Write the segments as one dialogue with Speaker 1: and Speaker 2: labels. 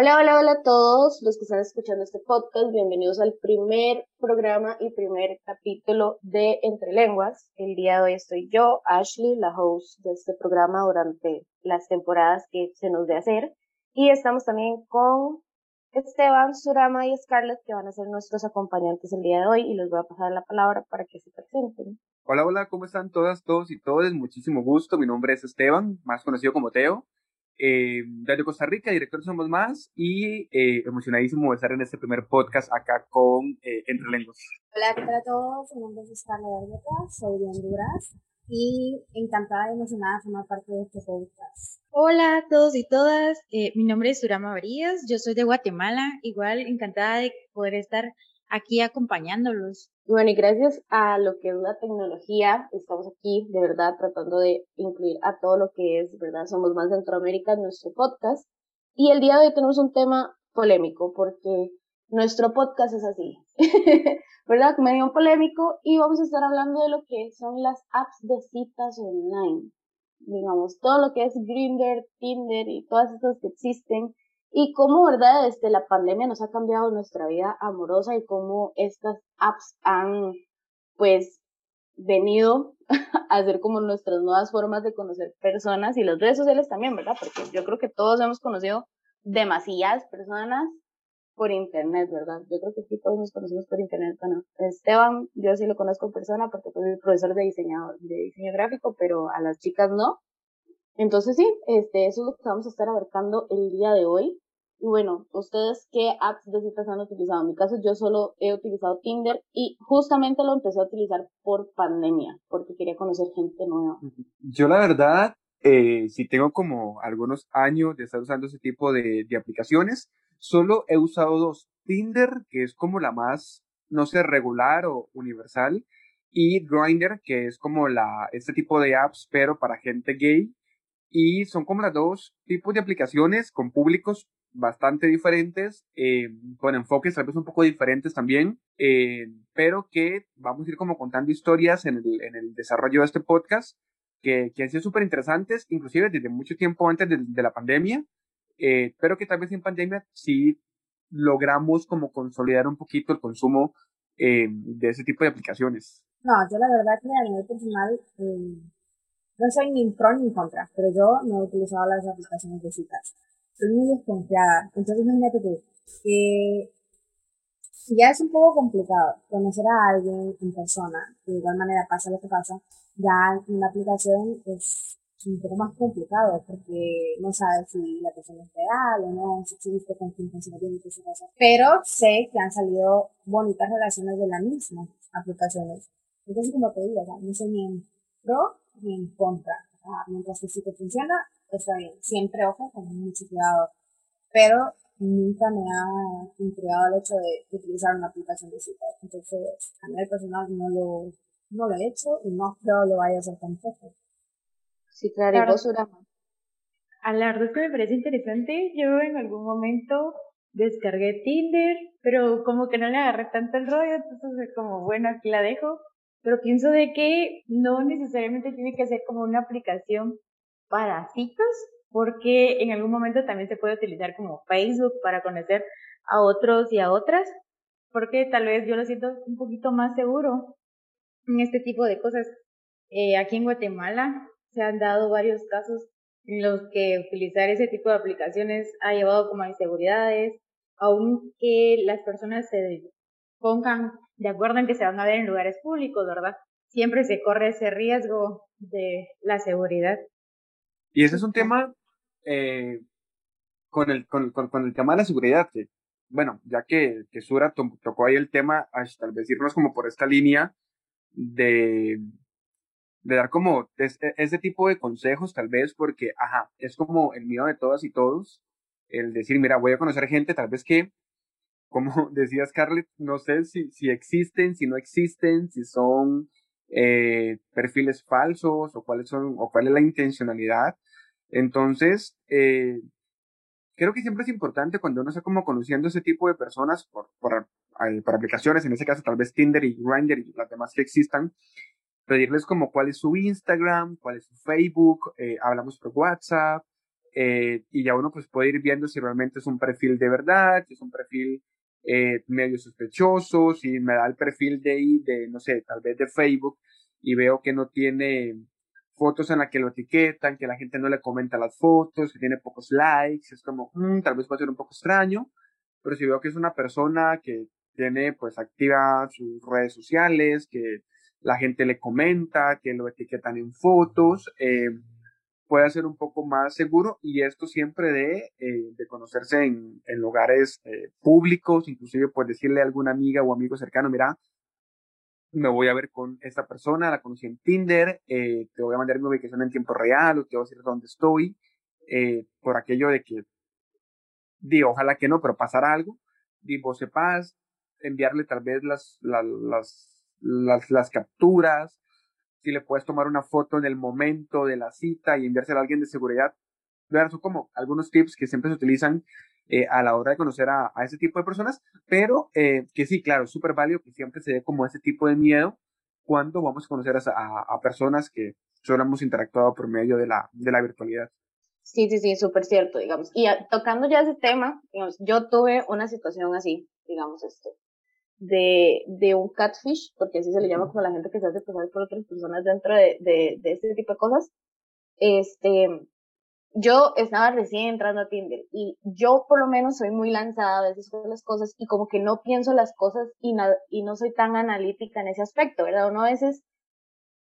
Speaker 1: Hola, hola, hola a todos los que están escuchando este podcast. Bienvenidos al primer programa y primer capítulo de Entre Lenguas. El día de hoy estoy yo, Ashley, la host de este programa durante las temporadas que se nos dé hacer. Y estamos también con Esteban, Surama y Scarlett, que van a ser nuestros acompañantes el día de hoy. Y les voy a pasar la palabra para que se presenten.
Speaker 2: Hola, hola, ¿cómo están todas, todos y todas? Muchísimo gusto. Mi nombre es Esteban, más conocido como Teo eh, Radio Costa Rica, director Somos Más, y eh, emocionadísimo de estar en este primer podcast acá con eh, Entre Lenguas.
Speaker 3: Hola, ¿qué tal a todos? Mi nombre es Carla soy de Honduras y encantada y emocionada de formar parte de este podcast.
Speaker 4: Hola a todos y todas, eh, mi nombre es Surama Varías, yo soy de Guatemala, igual encantada de poder estar aquí acompañándolos.
Speaker 1: Bueno, y gracias a lo que es la tecnología, estamos aquí de verdad tratando de incluir a todo lo que es, ¿verdad? Somos más Centroamérica en nuestro podcast. Y el día de hoy tenemos un tema polémico porque nuestro podcast es así, ¿verdad? Medio polémico y vamos a estar hablando de lo que son las apps de citas online. Digamos, todo lo que es Grindr, Tinder y todas estas que existen y cómo, ¿verdad? Desde la pandemia nos ha cambiado nuestra vida amorosa y cómo estas apps han, pues, venido a ser como nuestras nuevas formas de conocer personas y las redes sociales también, ¿verdad? Porque yo creo que todos hemos conocido demasiadas personas por internet, ¿verdad? Yo creo que sí todos nos conocemos por internet. Bueno, Esteban, yo sí lo conozco persona porque soy profesor de diseñador, de diseño gráfico, pero a las chicas no. Entonces sí, este, eso es lo que vamos a estar abarcando el día de hoy. Y bueno, ¿ustedes qué apps de citas han utilizado? En mi caso, yo solo he utilizado Tinder y justamente lo empecé a utilizar por pandemia, porque quería conocer gente nueva.
Speaker 2: Yo la verdad, eh, si tengo como algunos años de estar usando ese tipo de, de aplicaciones, solo he usado dos. Tinder, que es como la más, no sé, regular o universal, y Grindr, que es como la, este tipo de apps, pero para gente gay, y son como las dos tipos de aplicaciones con públicos bastante diferentes, eh, con enfoques tal vez un poco diferentes también, eh, pero que vamos a ir como contando historias en el, en el desarrollo de este podcast que, que han sido súper interesantes, inclusive desde mucho tiempo antes de, de la pandemia, eh, pero que tal vez en pandemia sí logramos como consolidar un poquito el consumo eh, de ese tipo de aplicaciones.
Speaker 3: No, yo la verdad que a nivel personal eh, no soy ni pro ni contra, pero yo no he utilizado las aplicaciones de citas. Soy muy desconfiada. Entonces imagínate que, que ya es un poco complicado conocer a alguien en persona, de igual manera pasa lo que pasa, ya en la aplicación es un poco más complicado porque no sabes si la persona es real o no, si existe con quién y qué se pasa. Pero sé que han salido bonitas relaciones de las mismas aplicaciones. Entonces, como te digo, no soy ni en pro ni en contra. mientras que sí que funciona, está bien. Siempre, ojo, con mucho cuidado. Pero nunca me ha intrigado el hecho de, utilizar una aplicación de citas. Entonces, a nivel personal no lo, no lo he hecho y no creo lo vaya a hacer tampoco.
Speaker 1: Sí, claro, vos,
Speaker 4: A la verdad es que me parece interesante. Yo en algún momento descargué Tinder, pero como que no le agarré tanto el rollo, entonces como, bueno, aquí la dejo pero pienso de que no necesariamente tiene que ser como una aplicación para citas, porque en algún momento también se puede utilizar como Facebook para conocer a otros y a otras, porque tal vez yo lo siento un poquito más seguro en este tipo de cosas. Eh, aquí en Guatemala se han dado varios casos en los que utilizar ese tipo de aplicaciones ha llevado como a inseguridades, aunque las personas se pongan de acuerdo en que se van a ver en lugares públicos, ¿verdad? Siempre se corre ese riesgo de la seguridad.
Speaker 2: Y ese es un tema eh, con, el, con, con, el tema de la seguridad, bueno, ya que, que Sura tocó ahí el tema, tal vez irnos como por esta línea de, de dar como ese tipo de consejos, tal vez, porque, ajá, es como el miedo de todas y todos, el decir, mira, voy a conocer gente, tal vez que como decía Scarlett, no sé si, si existen, si no existen, si son eh, perfiles falsos o cuáles son, o cuál es la intencionalidad. Entonces, eh, creo que siempre es importante cuando uno está como conociendo ese tipo de personas por, por, por aplicaciones, en ese caso tal vez Tinder y Grindr y las demás que existan, pedirles como cuál es su Instagram, cuál es su Facebook, eh, hablamos por WhatsApp, eh, y ya uno pues puede ir viendo si realmente es un perfil de verdad, si es un perfil eh, medio sospechoso, si me da el perfil de ahí, de, no sé, tal vez de Facebook, y veo que no tiene fotos en las que lo etiquetan, que la gente no le comenta las fotos, que tiene pocos likes, es como, mm, tal vez puede ser un poco extraño, pero si veo que es una persona que tiene pues activa sus redes sociales, que la gente le comenta, que lo etiquetan en fotos, eh, puede ser un poco más seguro y esto siempre de, eh, de conocerse en, lugares eh, públicos, inclusive pues decirle a alguna amiga o amigo cercano, mira, me voy a ver con esta persona, la conocí en Tinder, eh, te voy a mandar mi ubicación en tiempo real o te voy a decir dónde estoy, eh, por aquello de que, di, ojalá que no, pero pasará algo, di, vos sepas, enviarle tal vez las, las, las capturas, si le puedes tomar una foto en el momento de la cita y enviársela a alguien de seguridad. Son como algunos tips que siempre se utilizan eh, a la hora de conocer a, a ese tipo de personas, pero eh, que sí, claro, es súper válido que siempre se dé como ese tipo de miedo cuando vamos a conocer a, a, personas que solo hemos interactuado por medio de la, de la virtualidad.
Speaker 1: Sí, sí, sí, súper cierto, digamos. Y tocando ya ese tema, digamos, yo tuve una situación así, digamos, esto, de, de un catfish, porque así se le llama como la gente que se hace pasar por otras personas dentro de, de, de este tipo de cosas. Este, yo estaba recién entrando a Tinder y yo por lo menos soy muy lanzada a veces con las cosas y como que no pienso las cosas y, y no soy tan analítica en ese aspecto, ¿verdad? Uno a veces,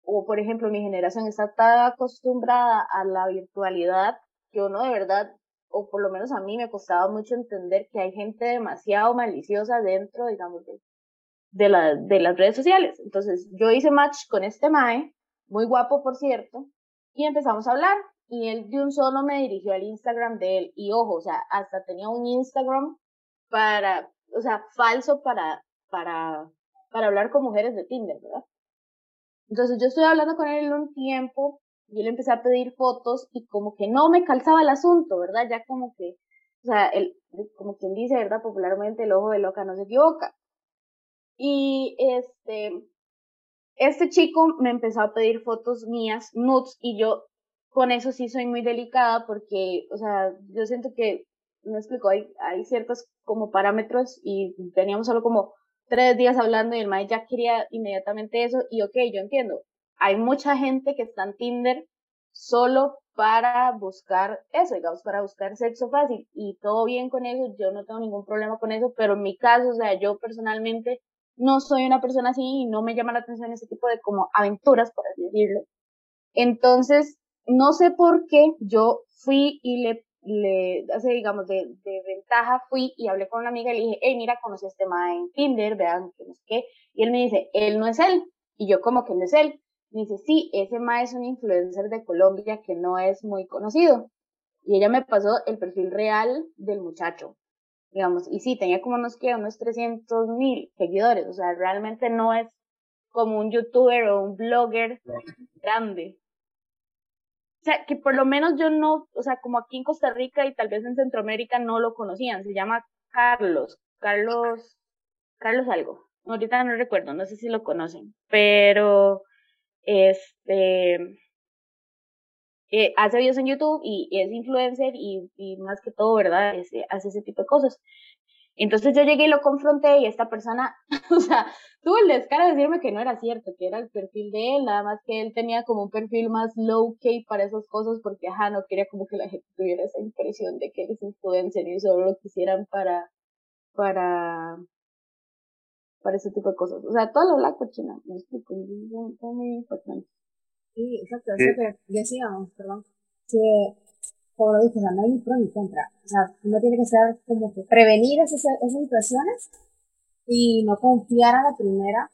Speaker 1: o por ejemplo mi generación está tan acostumbrada a la virtualidad que uno de verdad o por lo menos a mí me costaba mucho entender que hay gente demasiado maliciosa dentro, digamos, de, de, de las redes sociales. Entonces, yo hice match con este Mae, muy guapo por cierto, y empezamos a hablar. Y él de un solo me dirigió al Instagram de él. Y ojo, o sea, hasta tenía un Instagram para, o sea, falso para, para, para hablar con mujeres de Tinder, ¿verdad? Entonces yo estoy hablando con él un tiempo yo le empecé a pedir fotos y como que no me calzaba el asunto, ¿verdad? Ya como que, o sea, el, como quien dice, ¿verdad? Popularmente el ojo de loca no se equivoca. Y este, este chico me empezó a pedir fotos mías, nudes, y yo con eso sí soy muy delicada porque, o sea, yo siento que, me explico, hay, hay ciertos como parámetros y teníamos solo como tres días hablando y el maestro ya quería inmediatamente eso y ok, yo entiendo, hay mucha gente que está en Tinder solo para buscar eso, digamos, para buscar sexo fácil y todo bien con eso, yo no tengo ningún problema con eso, pero en mi caso, o sea, yo personalmente no soy una persona así y no me llama la atención ese tipo de como aventuras, por así decirlo. Entonces, no sé por qué yo fui y le, le, hace, digamos, de, ventaja fui y hablé con una amiga y le dije, hey, mira, conocí a este ma en Tinder, vean, que no sé qué, y él me dice, él no es él, y yo como que no es él, dice, sí, ese ma es un influencer de Colombia que no es muy conocido. Y ella me pasó el perfil real del muchacho, digamos, y sí, tenía como unos, que unos 300 mil seguidores, o sea, realmente no es como un youtuber o un blogger grande. O sea, que por lo menos yo no, o sea, como aquí en Costa Rica y tal vez en Centroamérica no lo conocían, se llama Carlos, Carlos, Carlos algo. Ahorita no recuerdo, no sé si lo conocen, pero este, eh, hace videos en YouTube y, es influencer y, más que todo, ¿verdad? hace ese tipo de cosas. Entonces yo llegué y lo confronté y esta persona, o sea, tuvo el descaro de decirme que no era cierto, que era el perfil de él, nada más que él tenía como un perfil más low key para esas cosas porque, ajá, no quería como que la gente tuviera esa impresión de que él es influencer y solo lo quisieran para, para, para ese tipo de cosas. O sea, toda la black cochina, me explico, es muy importante.
Speaker 3: Sí, exacto, eso que decíamos, perdón, que, como lo dije, o sea, no hay ni pro ni contra. O sea, uno tiene que ser como que prevenir esas, esas situaciones y no confiar a la primera.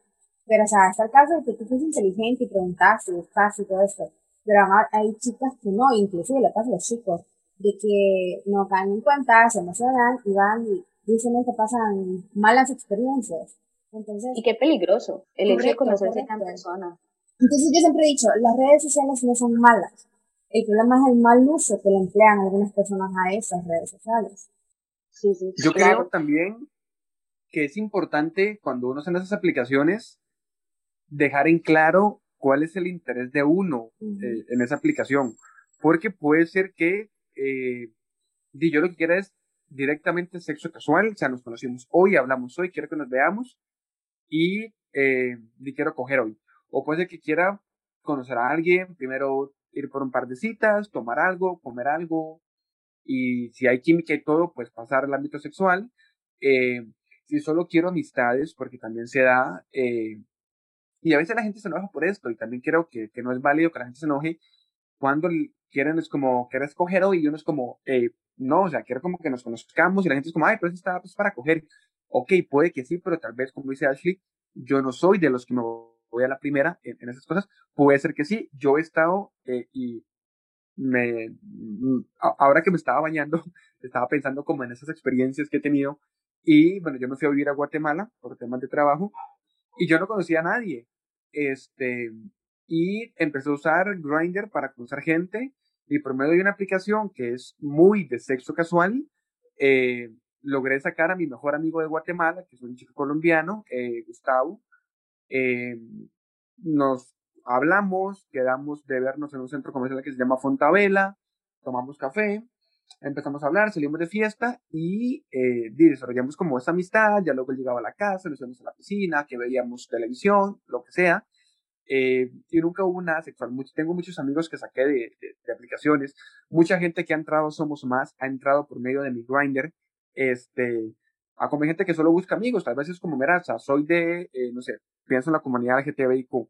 Speaker 3: Pero, o sea, está el caso de que tú fuiste inteligente y preguntaste y buscaste y todo esto. Pero hay chicas que no, inclusive le pasa a los chicos, de que no caen en cuenta, se emocionan y van y dicen que pasan malas experiencias. Entonces,
Speaker 1: y qué peligroso el hecho de conocerse a persona.
Speaker 3: Entonces yo siempre he dicho, las redes sociales no son malas. El problema es el mal uso que le emplean algunas personas a esas redes sociales.
Speaker 1: Sí, sí,
Speaker 2: yo creo también que es importante cuando uno en esas aplicaciones dejar en claro cuál es el interés de uno eh, en esa aplicación. Porque puede ser que eh, yo lo que quiero es directamente sexo casual, o sea, nos conocimos hoy, hablamos hoy, quiero que nos veamos y, eh, quiero coger hoy. O puede ser que quiera conocer a alguien, primero ir por un par de citas, tomar algo, comer algo, y si hay química y todo, pues pasar al ámbito sexual. Eh, si solo quiero amistades, porque también se da, eh, y a veces la gente se enoja por esto, y también creo que, que no es válido que la gente se enoje cuando quieren, es como, quieres coger hoy, y uno es como, eh, no, o sea, quiero como que nos conozcamos, y la gente es como, ay, pero eso está pues, para coger. Ok, puede que sí, pero tal vez, como dice Ashley, yo no soy de los que me voy a la primera en, en esas cosas. Puede ser que sí, yo he estado eh, y me, mm, ahora que me estaba bañando, estaba pensando como en esas experiencias que he tenido y bueno, yo me fui a vivir a Guatemala por temas de trabajo y yo no conocía a nadie. Este, y empecé a usar Grindr para conocer gente y por medio de una aplicación que es muy de sexo casual, eh, logré sacar a mi mejor amigo de Guatemala, que es un chico colombiano, eh, Gustavo. Eh, nos hablamos, quedamos de vernos en un centro comercial que se llama Fontavela, tomamos café, empezamos a hablar, salimos de fiesta y eh, desarrollamos como esa amistad, ya luego llegaba a la casa, nos íbamos a la piscina, que veíamos televisión, lo que sea, eh, y nunca hubo nada sexual. tengo muchos amigos que saqué de, aplicaciones, mucha gente que ha entrado, somos más, ha entrado por medio de mi grinder, este, a como gente que solo busca amigos, tal vez es como, mira, soy de, eh, no sé, pienso en la comunidad LGTBIQ,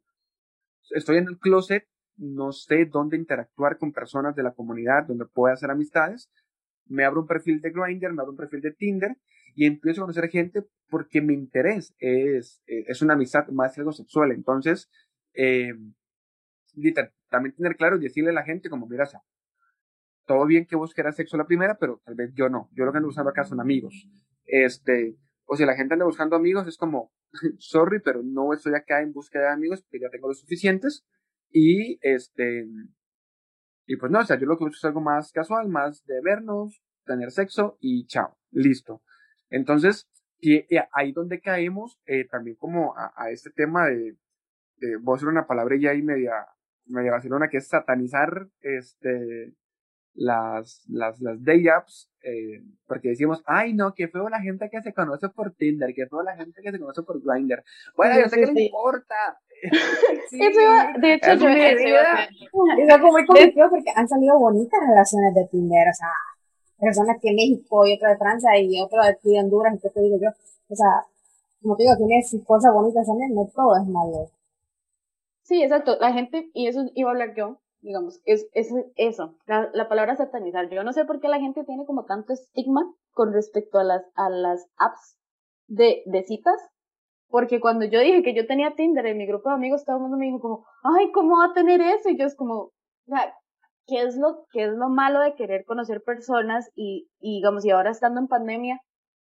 Speaker 2: estoy en el closet, no sé dónde interactuar con personas de la comunidad, donde pueda hacer amistades, me abro un perfil de Grindr, me abro un perfil de Tinder y empiezo a conocer gente porque mi interés es, eh, es una amistad más algo sexual. Entonces, eh, también tener claro y decirle a la gente como, mira, todo bien que vos quieras sexo la primera, pero tal vez yo no. Yo lo que ando buscando acá son amigos. Este, o si la gente anda buscando amigos, es como, sorry, pero no estoy acá en búsqueda de amigos, porque ya tengo los suficientes. Y este, y pues no, o sea, yo lo que busco es algo más casual, más de vernos, tener sexo y chao, listo. Entonces, ahí donde caemos, eh, también como a, a, este tema de, de, voy a usar una palabra ya ahí media, media Barcelona, que es satanizar, este, las, las, las day apps, eh, porque decimos, ay no, qué feo la gente que se conoce por Tinder, qué feo la gente que se conoce por Grindr. Bueno, yo sé que le importa.
Speaker 3: sí, de hecho, yo he Es algo muy complicado porque han salido bonitas relaciones de Tinder, o sea, personas que en México y otra de Francia y otra de aquí de Honduras, y qué te digo yo, o sea, como te digo, tiene cosas bonitas también, no todo es malo.
Speaker 1: Sí, exacto, la gente, y eso iba a hablar yo, digamos, es, es eso, la, la, palabra satanizar. Yo no sé por qué la gente tiene como tanto estigma con respecto a las, a las apps de, de citas, porque cuando yo dije que yo tenía Tinder en mi grupo de amigos, todo el mundo me dijo como, ay, ¿cómo va a tener eso? Y yo es como, ¿qué es lo, qué es lo malo de querer conocer personas y, y digamos, y ahora estando en pandemia,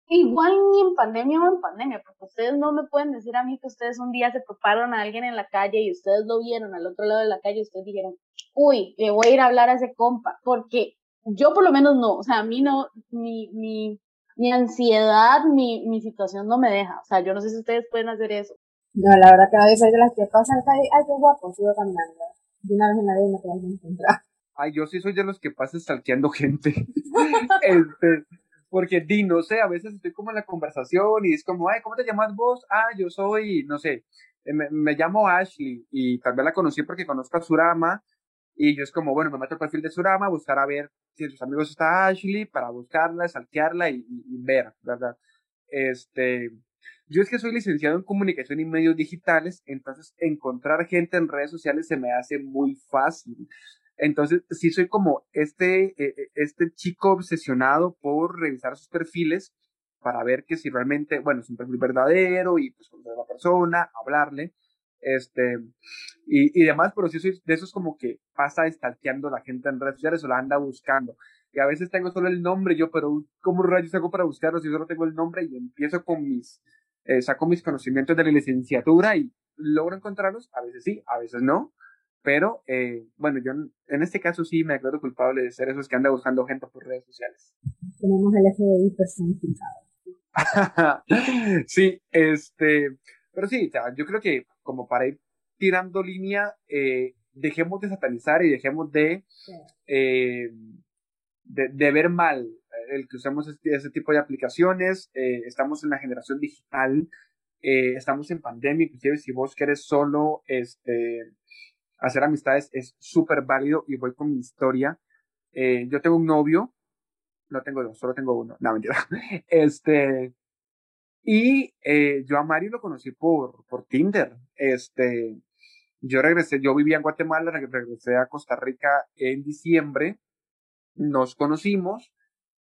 Speaker 1: Igual ni en pandemia o en pandemia, porque ustedes no me pueden decir a mí que ustedes un día se toparon a alguien en la calle y ustedes lo vieron al otro lado de la calle y ustedes dijeron, uy, le voy a ir a hablar a ese compa, porque yo por lo menos no, o sea, a mí no, mi, mi, mi ansiedad, mi, mi situación no me deja, o sea, yo no sé si ustedes pueden hacer eso.
Speaker 3: No, la verdad que a veces de las que pasan, ay, qué guapo, sigo caminando. De una vez en la vida me puedo encontrar.
Speaker 2: Ay, yo sí soy de los que pasa stalkeando gente. este, porque di, no sé, a veces estoy como en la conversación y es como, ay, ¿cómo te llamas vos? Ah, yo soy, no sé, eh, me, me llamo Ashley y tal vez la conocí porque conozco a Surama y yo es como, bueno, me meto al perfil de Surama, buscar a ver si en sus amigos está Ashley para buscarla, saltearla y, ver, ¿verdad? Este, yo es que soy licenciado en comunicación y medios digitales, entonces encontrar gente en redes sociales se me hace muy fácil. Entonces, sí soy como este, eh, eh, este chico obsesionado por revisar sus perfiles para ver que si realmente, bueno, es un perfil verdadero y pues conocer a la persona, hablarle, este, y, y demás, pero sí soy de esos como que pasa estalqueando a la gente en redes sociales o la anda buscando. Y a veces tengo solo el nombre yo, pero ¿cómo rayos hago para buscarlo si solo tengo el nombre y empiezo con mis, eh, saco mis conocimientos de la licenciatura y logro encontrarlos? A veces sí, a veces no. Pero, eh, bueno, yo en este caso sí me declaro culpable de ser esos que anda buscando gente por redes sociales.
Speaker 3: Tenemos el FBI personificado.
Speaker 2: sí, este, pero sí, yo creo que como para ir tirando línea, eh, dejemos de satanizar y dejemos de, eh, de, ver mal el que usemos este, ese tipo de aplicaciones. Eh, estamos en la generación digital, eh, estamos en pandemia, inclusive si vos querés solo este, hacer amistades es súper válido y voy con mi historia. Eh, yo tengo un novio, no tengo dos, solo tengo uno, no mentira. Este, y yo a Mario lo conocí por, por Tinder. Este, yo regresé, yo vivía en Guatemala, regresé a Costa Rica en diciembre nos conocimos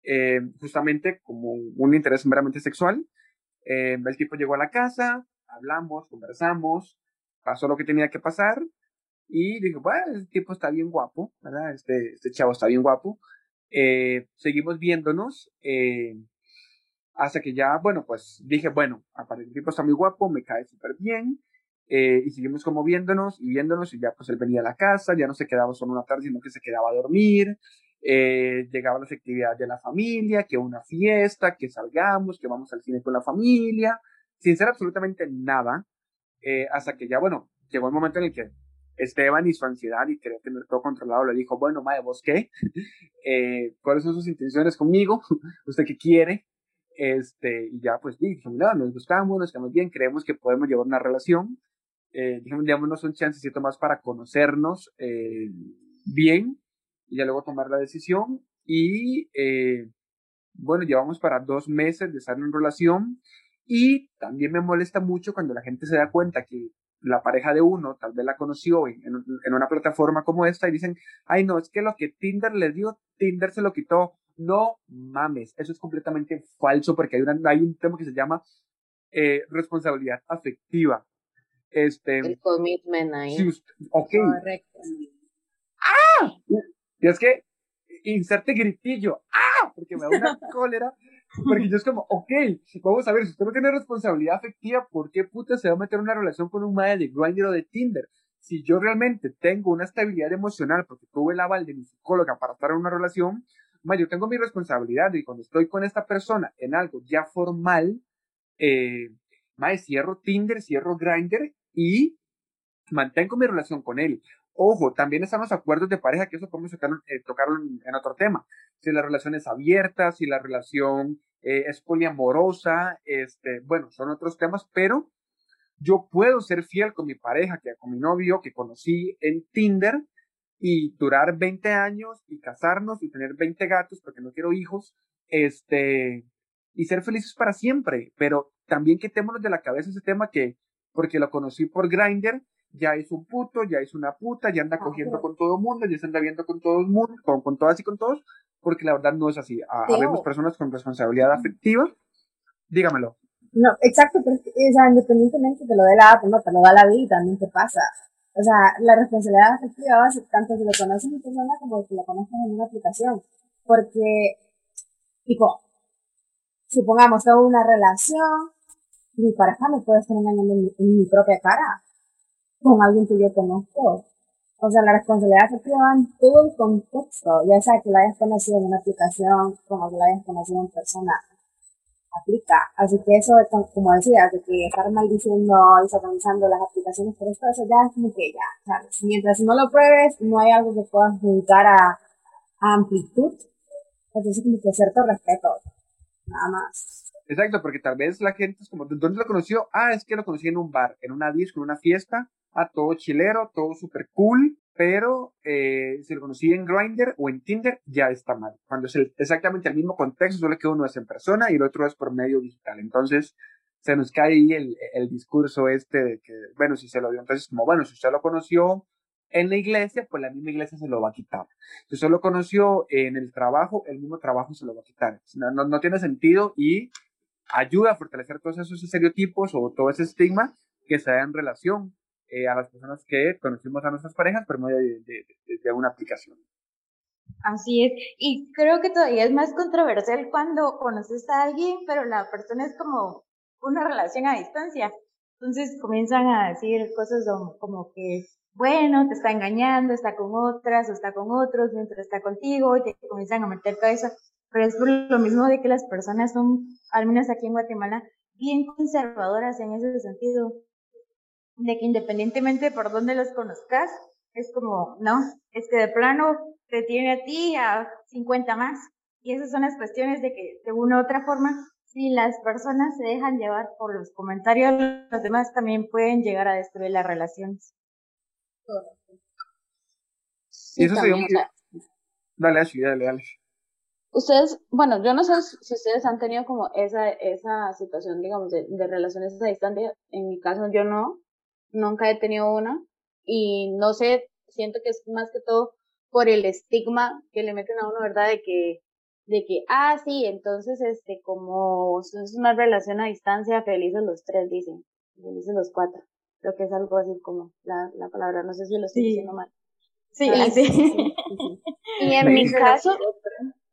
Speaker 2: eh, justamente como un interés meramente sexual. Eh, el tipo llegó a la casa, hablamos, conversamos, pasó lo que tenía que pasar y dije, bueno, este tipo está bien guapo, ¿verdad? Este, este chavo está bien guapo. Eh, seguimos viéndonos hasta que ya, bueno, pues dije, bueno, aparte el tipo está muy guapo, me cae súper bien. y seguimos como viéndonos y viéndonos y ya pues él venía a la casa, ya no se quedaba solo una tarde, sino que se quedaba a dormir, eh, llegaban las actividades de la familia, que una fiesta, que salgamos, que vamos al cine con la familia, sin ser absolutamente nada, eh, hasta que ya, bueno, llegó el momento en el que Esteban y su ansiedad y querer tener todo controlado le dijo, bueno, madre, ¿vos qué? eh, ¿Cuáles son sus intenciones conmigo? ¿Usted qué quiere? Este, y ya pues dije, no, nos gustamos, nos quedamos bien, creemos que podemos llevar una relación. Eh, dijimos, démonos un chancecito más para conocernos eh, bien y ya luego tomar la decisión. Y eh, bueno, llevamos para dos meses de estar en relación y también me molesta mucho cuando la gente se da cuenta que la pareja de uno tal vez la conoció en, en, una plataforma como esta y dicen, ay no, es que lo que Tinder le dio, Tinder se lo quitó. No mames, eso es completamente falso porque hay, una, hay un tema que se llama eh, responsabilidad afectiva. Este,
Speaker 1: El commitment ahí.
Speaker 2: ok. Correcto. ¡Ah! Y es que inserte gritillo, ¡ah! Porque me da una cólera. Porque yo es como, ok, vamos a ver, si usted no tiene responsabilidad afectiva, ¿por qué puta se va a meter en una relación con un madre de Grindr o de Tinder? Si yo realmente tengo una estabilidad emocional, porque tuve el aval de mi psicóloga para estar en una relación, ma, yo tengo mi responsabilidad y cuando estoy con esta persona en algo ya formal, eh, ma, cierro Tinder, cierro Grindr y mantengo mi relación con él. Ojo, también están los acuerdos de pareja, que eso podemos tocar, eh, en, otro tema. Si la relación es abierta, si la relación eh, es poliamorosa, este, bueno, son otros temas, pero yo puedo ser fiel con mi pareja, que con mi novio, que conocí en Tinder, y durar 20 años y casarnos y tener 20 gatos porque no quiero hijos, este, y ser felices para siempre. Pero también quitémonos de la cabeza ese tema que, porque lo conocí por Grindr, ya es un puto, ya es una puta, ya anda cogiendo con todo mundo, ya se anda viendo con todo el mundo, con, con todas y con todos, porque la verdad no es así. Habemos personas con responsabilidad afectiva. Dígamelo.
Speaker 3: No, exacto, pero o sea, independientemente te lo dé la app, no, te lo da la vida y también te pasa. O sea, la responsabilidad afectiva tanto si lo conoces en persona como si lo conoces en una aplicación. Porque, tipo, supongamos, tengo una relación, mi pareja me puede estar engañando en mi propia cara con alguien que yo conozco. O sea, la responsabilidad afectiva en todo el contexto, ya sea que la hayas conocido en una aplicación, como que la hayas conocido en persona, aplica. Así que eso, como decía, de que estar maldiciendo y satanizando las aplicaciones por esto, eso ya es como que ya, ¿sabes? Mientras no lo pruebes, no hay algo que puedas dedicar a, amplitud. Entonces, como que cierto respeto, nada más.
Speaker 2: Exacto, porque tal vez la gente es como, ¿dónde lo conoció? Ah, es que lo conocí en un bar, en una disco, en una fiesta, a todo chilero, todo super cool, pero eh, si lo conocí en Grindr o en Tinder, ya está mal. Cuando es exactamente el mismo contexto, solo que uno es en persona y el otro es por medio digital. Entonces, se nos cae ahí el, el discurso este de que, bueno, si se lo dio, entonces como, bueno, si usted lo conoció en la iglesia, pues la misma iglesia se lo va a quitar. Si usted lo conoció en el trabajo, el mismo trabajo se lo va a quitar. No, no, no tiene sentido y ayuda a fortalecer todos esos estereotipos o todo ese estigma que se da en relación eh, a las personas que conocimos a nuestras parejas por medio de, una aplicación.
Speaker 4: Así es, y creo que todavía es más controversial cuando conoces a alguien, pero la persona es como una relación a distancia. Entonces comienzan a decir cosas como que, bueno, te está engañando, está con otras o está con otros mientras está contigo y te comienzan a meter cabeza. Pero es por lo mismo de que las personas son, al menos aquí en Guatemala, bien conservadoras en ese sentido de que independientemente por dónde los conozcas, es como, no, es que de plano te tiene a ti a 50 más. Y esas son las cuestiones de que de una u otra forma, si las personas se dejan llevar por los comentarios los demás, también pueden llegar a destruir las relaciones.
Speaker 2: y eso sería un... Dale, Ashley, dale, dale.
Speaker 1: Ustedes, bueno, yo no sé si ustedes han tenido como esa, esa situación, digamos, de, de relaciones a distancia. En mi caso, yo no, nunca he tenido una. Y no sé, siento que es más que todo por el estigma que le meten a uno, ¿verdad? De que, de que, ah, sí, entonces, este, como es una relación a distancia, felices los tres, dicen, felices los cuatro. Creo que es algo así como la, la palabra, no sé si lo estoy diciendo mal.
Speaker 4: Sí, sí.
Speaker 1: Y en mi caso,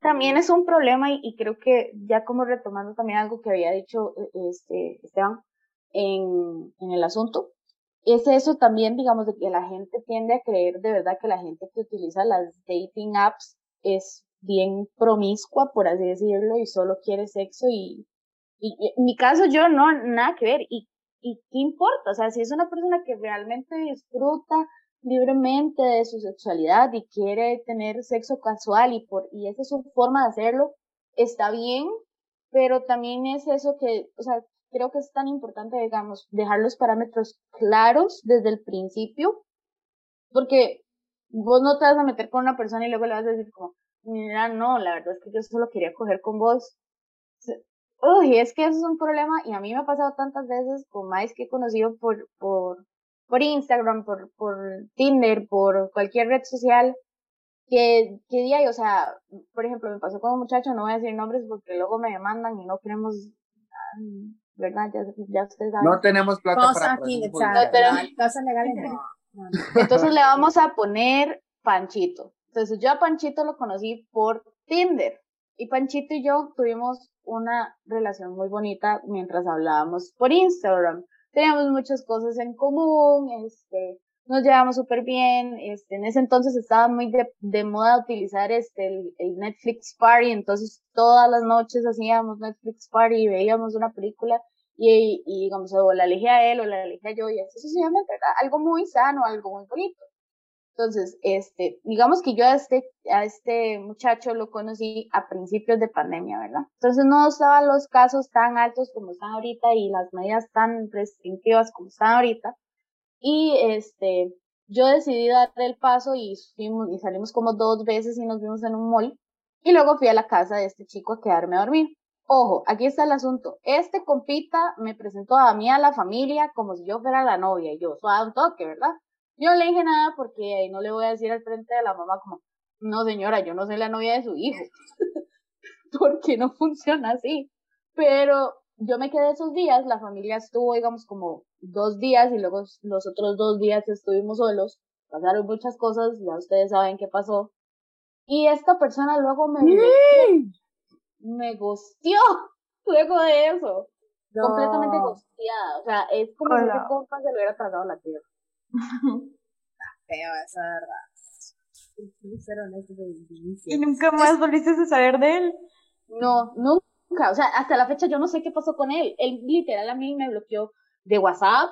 Speaker 1: también es un problema y, y, creo que ya como retomando también algo que había dicho e, este Esteban en, en el asunto, es eso también, digamos, de que la gente tiende a creer de verdad que la gente que utiliza las dating apps es bien promiscua, por así decirlo, y solo quiere sexo y, y, en mi caso yo no, nada que ver. Y, y qué importa, o sea, si es una persona que realmente disfruta libremente de su sexualidad y quiere tener sexo casual y por, y esa es su forma de hacerlo, está bien, pero también es eso que, o sea, creo que es tan importante, digamos, dejar los parámetros claros desde el principio, porque vos no te vas a meter con una persona y luego le vas a decir como, mira, no, la verdad es que yo solo quería coger con vos. Uy, es que eso es un problema y a mí me ha pasado tantas veces con más que he conocido por, por, por Instagram, por, por Tinder, por cualquier red social, que, que día, o sea, por ejemplo, me pasó con un muchacho, no voy a decir nombres porque luego me demandan y no queremos ¿verdad? Ya, ya ustedes saben.
Speaker 2: No tenemos plata para aquí,
Speaker 1: Entonces le vamos a poner Panchito. Entonces yo a Panchito lo conocí por Tinder. Y Panchito y yo tuvimos una relación muy bonita mientras hablábamos por Instagram. Teníamos muchas cosas en común, este, nos llevamos súper bien, este, en ese entonces estaba muy de, de moda utilizar este, el, el, Netflix Party, entonces todas las noches hacíamos Netflix Party y veíamos una película y, y digamos, o la elegía a él o la elegía yo y así sucesivamente, ¿verdad? Algo muy sano, algo muy bonito. Entonces, este, digamos que yo a este, a este muchacho lo conocí a principios de pandemia, ¿verdad? Entonces no estaban los casos tan altos como están ahorita y las medidas tan restrictivas como están ahorita. Y este, yo decidí dar el paso y, fuimos, y salimos como dos veces y nos vimos en un mall. Y luego fui a la casa de este chico a quedarme a dormir. Ojo, aquí está el asunto. Este compita me presentó a mí a la familia como si yo fuera la novia y yo, suave un toque, ¿verdad? Yo no le dije nada porque no le voy a decir al frente de la mamá como, no señora, yo no soy la novia de su hijo. porque no funciona así. Pero yo me quedé esos días, la familia estuvo, digamos, como dos días y luego los otros dos días estuvimos solos. Pasaron muchas cosas, ya ustedes saben qué pasó. Y esta persona luego me, me gustió luego de eso. Completamente gosteada. O sea, es como si ese compa se le hubiera tragado la tierra.
Speaker 3: feo, esa verdad.
Speaker 4: ¿Y nunca más volviste a saber de él?
Speaker 1: No, nunca o sea, hasta la fecha yo no sé qué pasó con él. Él literal a mí me bloqueó de WhatsApp,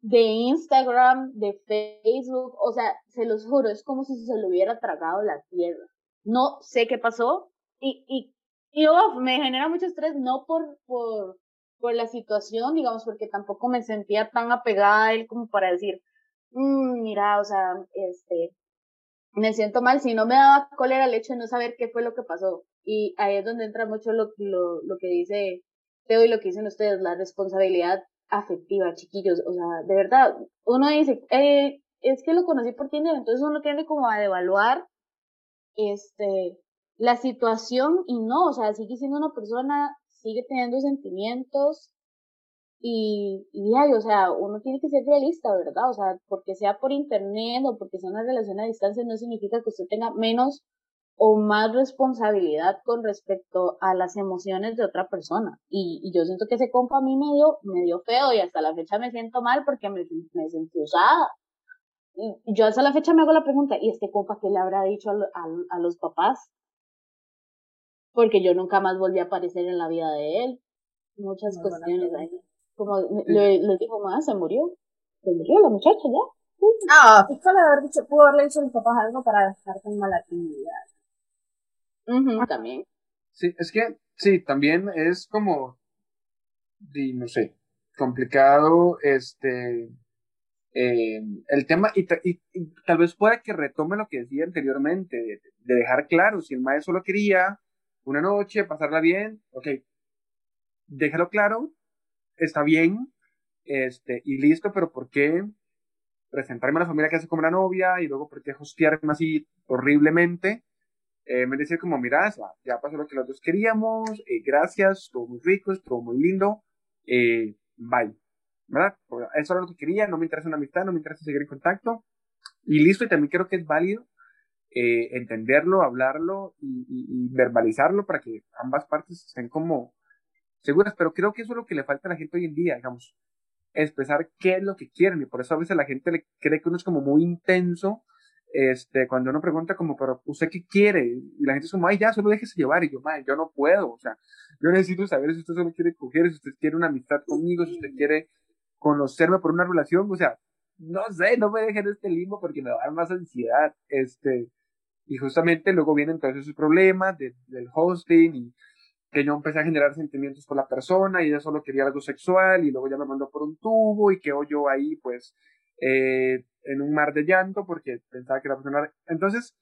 Speaker 1: de Instagram, de Facebook, o sea, se los juro, es como si se lo hubiera tragado la tierra. No sé qué pasó y, y, y oh, me genera mucho estrés, no por, por, por la situación, digamos, porque tampoco me sentía tan apegada a él como para decir, mmm, mira, o sea, este, me siento mal, si no me daba cólera el hecho de no saber qué fue lo que pasó. Y ahí es donde entra mucho lo, lo, lo que dice Teo y lo que dicen ustedes, la responsabilidad afectiva, chiquillos. O sea, de verdad, uno dice, eh, es que lo conocí por Tinder, entonces uno tiene como a evaluar este, la situación y no, o sea, sigue siendo una persona, sigue teniendo sentimientos, y, y o sea, uno tiene que ser realista, ¿verdad? O sea, porque sea por internet o porque sea una relación a distancia no significa que usted tenga menos o más responsabilidad con respecto a las emociones de otra persona. Y, yo siento que ese compa a mí me dio, me dio feo y hasta la fecha me siento mal porque me, me sentí usada. Y yo hasta la fecha me hago la pregunta, ¿y este compa qué le habrá dicho a los papás? Porque yo nunca más volví a aparecer en la vida de él. Muchas cuestiones ahí como le, le dijo más, se murió. Se murió la muchacha ya.
Speaker 3: Ah, fiscal haber dicho, pudo haberle dicho a mis papás algo para dejar tan mala actividad.
Speaker 1: también.
Speaker 2: Sí, es que, sí, también es como, no sé, complicado, este, eh, el tema, y, tal vez pueda que retome lo que decía anteriormente, de, dejar claro, si el maestro lo quería, una noche, pasarla bien, ok, déjalo claro, está bien, este, y listo, pero ¿por qué presentarme a la familia que hace como la novia y luego por qué hostearme así horriblemente? Eh, me decía como, mira, ya pasó lo que los dos queríamos, eh, gracias, estuvo muy rico, estuvo muy lindo, eh, bye. ¿Verdad? Eso era lo que quería, no me interesa una amistad, no me interesa seguir en contacto, y listo, y también creo que es válido eh, entenderlo, hablarlo y, verbalizarlo para que ambas partes estén como seguras, pero creo que eso es lo que le falta a la gente hoy en día, digamos, expresar qué es lo que quieren. Y por eso a veces la gente le cree que uno es como muy intenso, este, cuando uno pregunta como, pero ¿usted qué quiere? Y la gente es como, ay, ya, solo déjese llevar, y yo, madre, yo no puedo, o sea, yo necesito saber si usted solo quiere coger, si usted quiere una amistad conmigo, si usted quiere conocerme por una relación, o sea, no sé, no me dejen este limbo porque me va a dar más ansiedad, este, y justamente luego vienen todos esos problemas del hosting y que yo empecé a generar sentimientos por la persona y ella solo quería algo sexual y luego ya me mandó por un tubo y quedó yo ahí pues eh, en un mar de llanto porque pensaba que la persona... Entonces,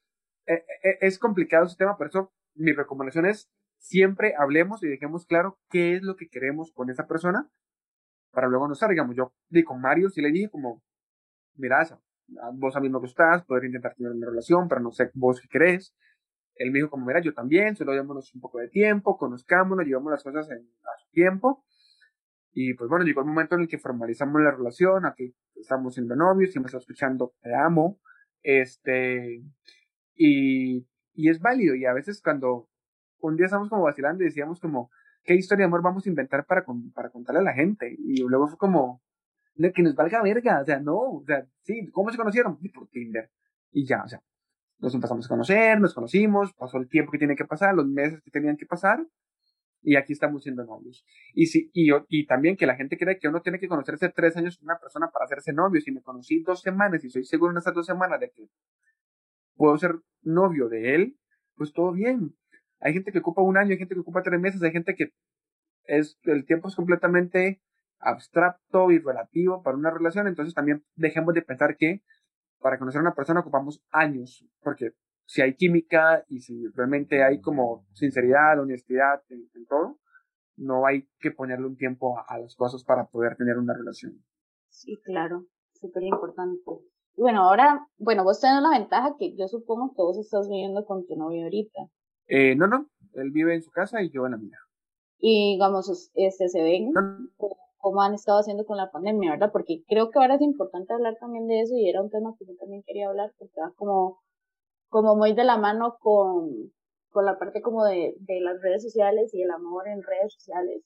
Speaker 2: eh, eh, es complicado ese tema, por eso mi recomendación es siempre hablemos y dejemos claro qué es lo que queremos con esa persona para luego no estar, digamos, yo di con Mario sí le dije como, mira, vos a mí me gustás, poder intentar tener una relación, pero no sé vos qué crees. Él me dijo como, mira, yo también, solo démonos un poco de tiempo, conozcámonos, llevamos las cosas en, a su tiempo. Y pues bueno, llegó el momento en el que formalizamos la relación, aquí estamos siendo novios, me está escuchando, te amo, este, y, y es válido, y a veces cuando un día estamos como vacilando y decíamos como, ¿qué historia de amor vamos a inventar para, para contarle a la gente? Y luego fue como, que nos valga verga, o sea, no, o sea, sí, ¿cómo se conocieron? Por Tinder. Y ya, o sea, nos empezamos a conocer, nos conocimos, pasó el tiempo que tiene que pasar, los meses que tenían que pasar, y aquí estamos siendo novios. Y, sí, y, y también que la gente cree que uno tiene que conocerse tres años con una persona para hacerse novio. Si me conocí dos semanas y soy seguro en esas dos semanas de que puedo ser novio de él, pues todo bien. Hay gente que ocupa un año, hay gente que ocupa tres meses, hay gente que es, el tiempo es completamente abstracto y relativo para una relación, entonces también dejemos de pensar que para conocer a una persona ocupamos años, porque si hay química y si realmente hay como sinceridad, honestidad en, todo, no hay que ponerle un tiempo a, las cosas para poder tener una relación.
Speaker 1: Sí, claro, súper importante. Bueno, ahora, bueno, vos tenés la ventaja que yo supongo que vos estás viviendo con tu novio ahorita.
Speaker 2: Eh, no, no, él vive en su casa y yo en la mía.
Speaker 1: Y digamos, este, se ven cómo han estado haciendo con la pandemia, ¿verdad? Porque creo que ahora es importante hablar también de eso y era un tema que yo también quería hablar porque va como, como muy de la mano con, con la parte como de, de las redes sociales y el amor en redes sociales.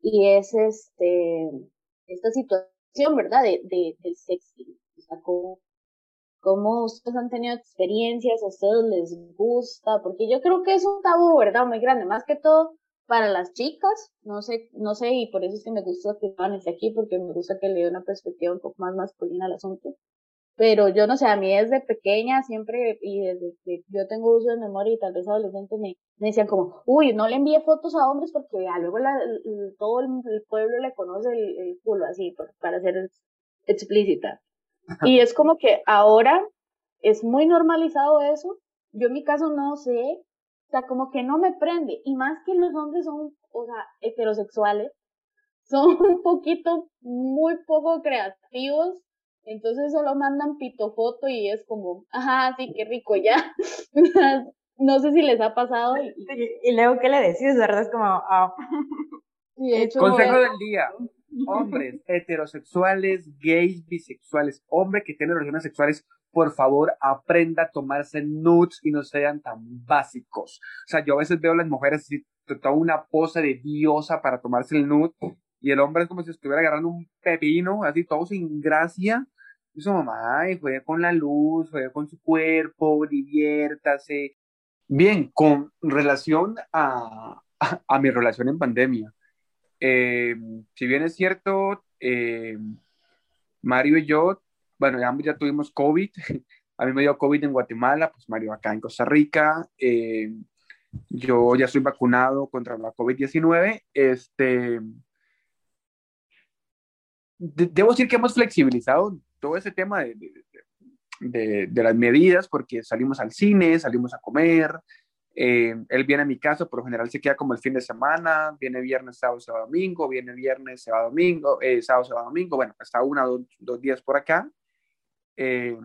Speaker 1: Y es este, esta situación, ¿verdad? De, de, del sexting. O sea, cómo, cómo ustedes han tenido experiencias, a ustedes les gusta, porque yo creo que es un tabú, ¿verdad? Muy grande, más que todo para las chicas, no sé, no sé, y por eso es que me gusta que esté aquí, porque me gusta que le dé una perspectiva un poco más masculina al asunto. Pero yo no sé, a mí desde pequeña siempre, y desde que yo tengo uso de memoria y tal vez adolescentes me, me decían como, uy, no le envíe fotos a hombres porque ya luego la, todo el, pueblo le conoce el, culo así, para ser explícita. Y es como que ahora es muy normalizado eso. Yo en mi caso no sé, o sea, como que no me prende. Y más que los hombres son, o sea, heterosexuales, son un poquito, muy poco creativos. Entonces solo mandan pito foto y es como, ajá, sí, qué rico ya. no sé si les ha pasado.
Speaker 3: Y, luego, ¿qué le decís? ¿Verdad? Es como, oh.
Speaker 2: Consejo del día. Hombres heterosexuales, gays, bisexuales, hombres que tienen relaciones sexuales por favor, aprenda a tomarse nudes y no sean tan básicos. O sea, yo a veces veo a las mujeres así, toda una pose de diosa para tomarse el nude y el hombre es como si estuviera agarrando un pepino, así todo sin gracia. Y su mamá, juegue con la luz, juegue con su cuerpo, diviértase. Bien, con relación a, a, mi relación en pandemia, eh, si bien es cierto, eh, Mario y yo bueno, ambos ya tuvimos COVID. A mí me dio COVID en Guatemala, pues Mario acá en Costa Rica. Eh, yo ya soy vacunado contra la COVID-19. Este, debo decir que hemos flexibilizado todo ese tema de, de, de, las medidas porque salimos al cine, salimos a comer. Eh, él viene a mi casa, por lo general se queda como el fin de semana, viene viernes, sábado, sábado, domingo, viene viernes, sábado, domingo, eh, sábado, sábado, domingo, bueno, hasta una o dos, días por acá. Eh,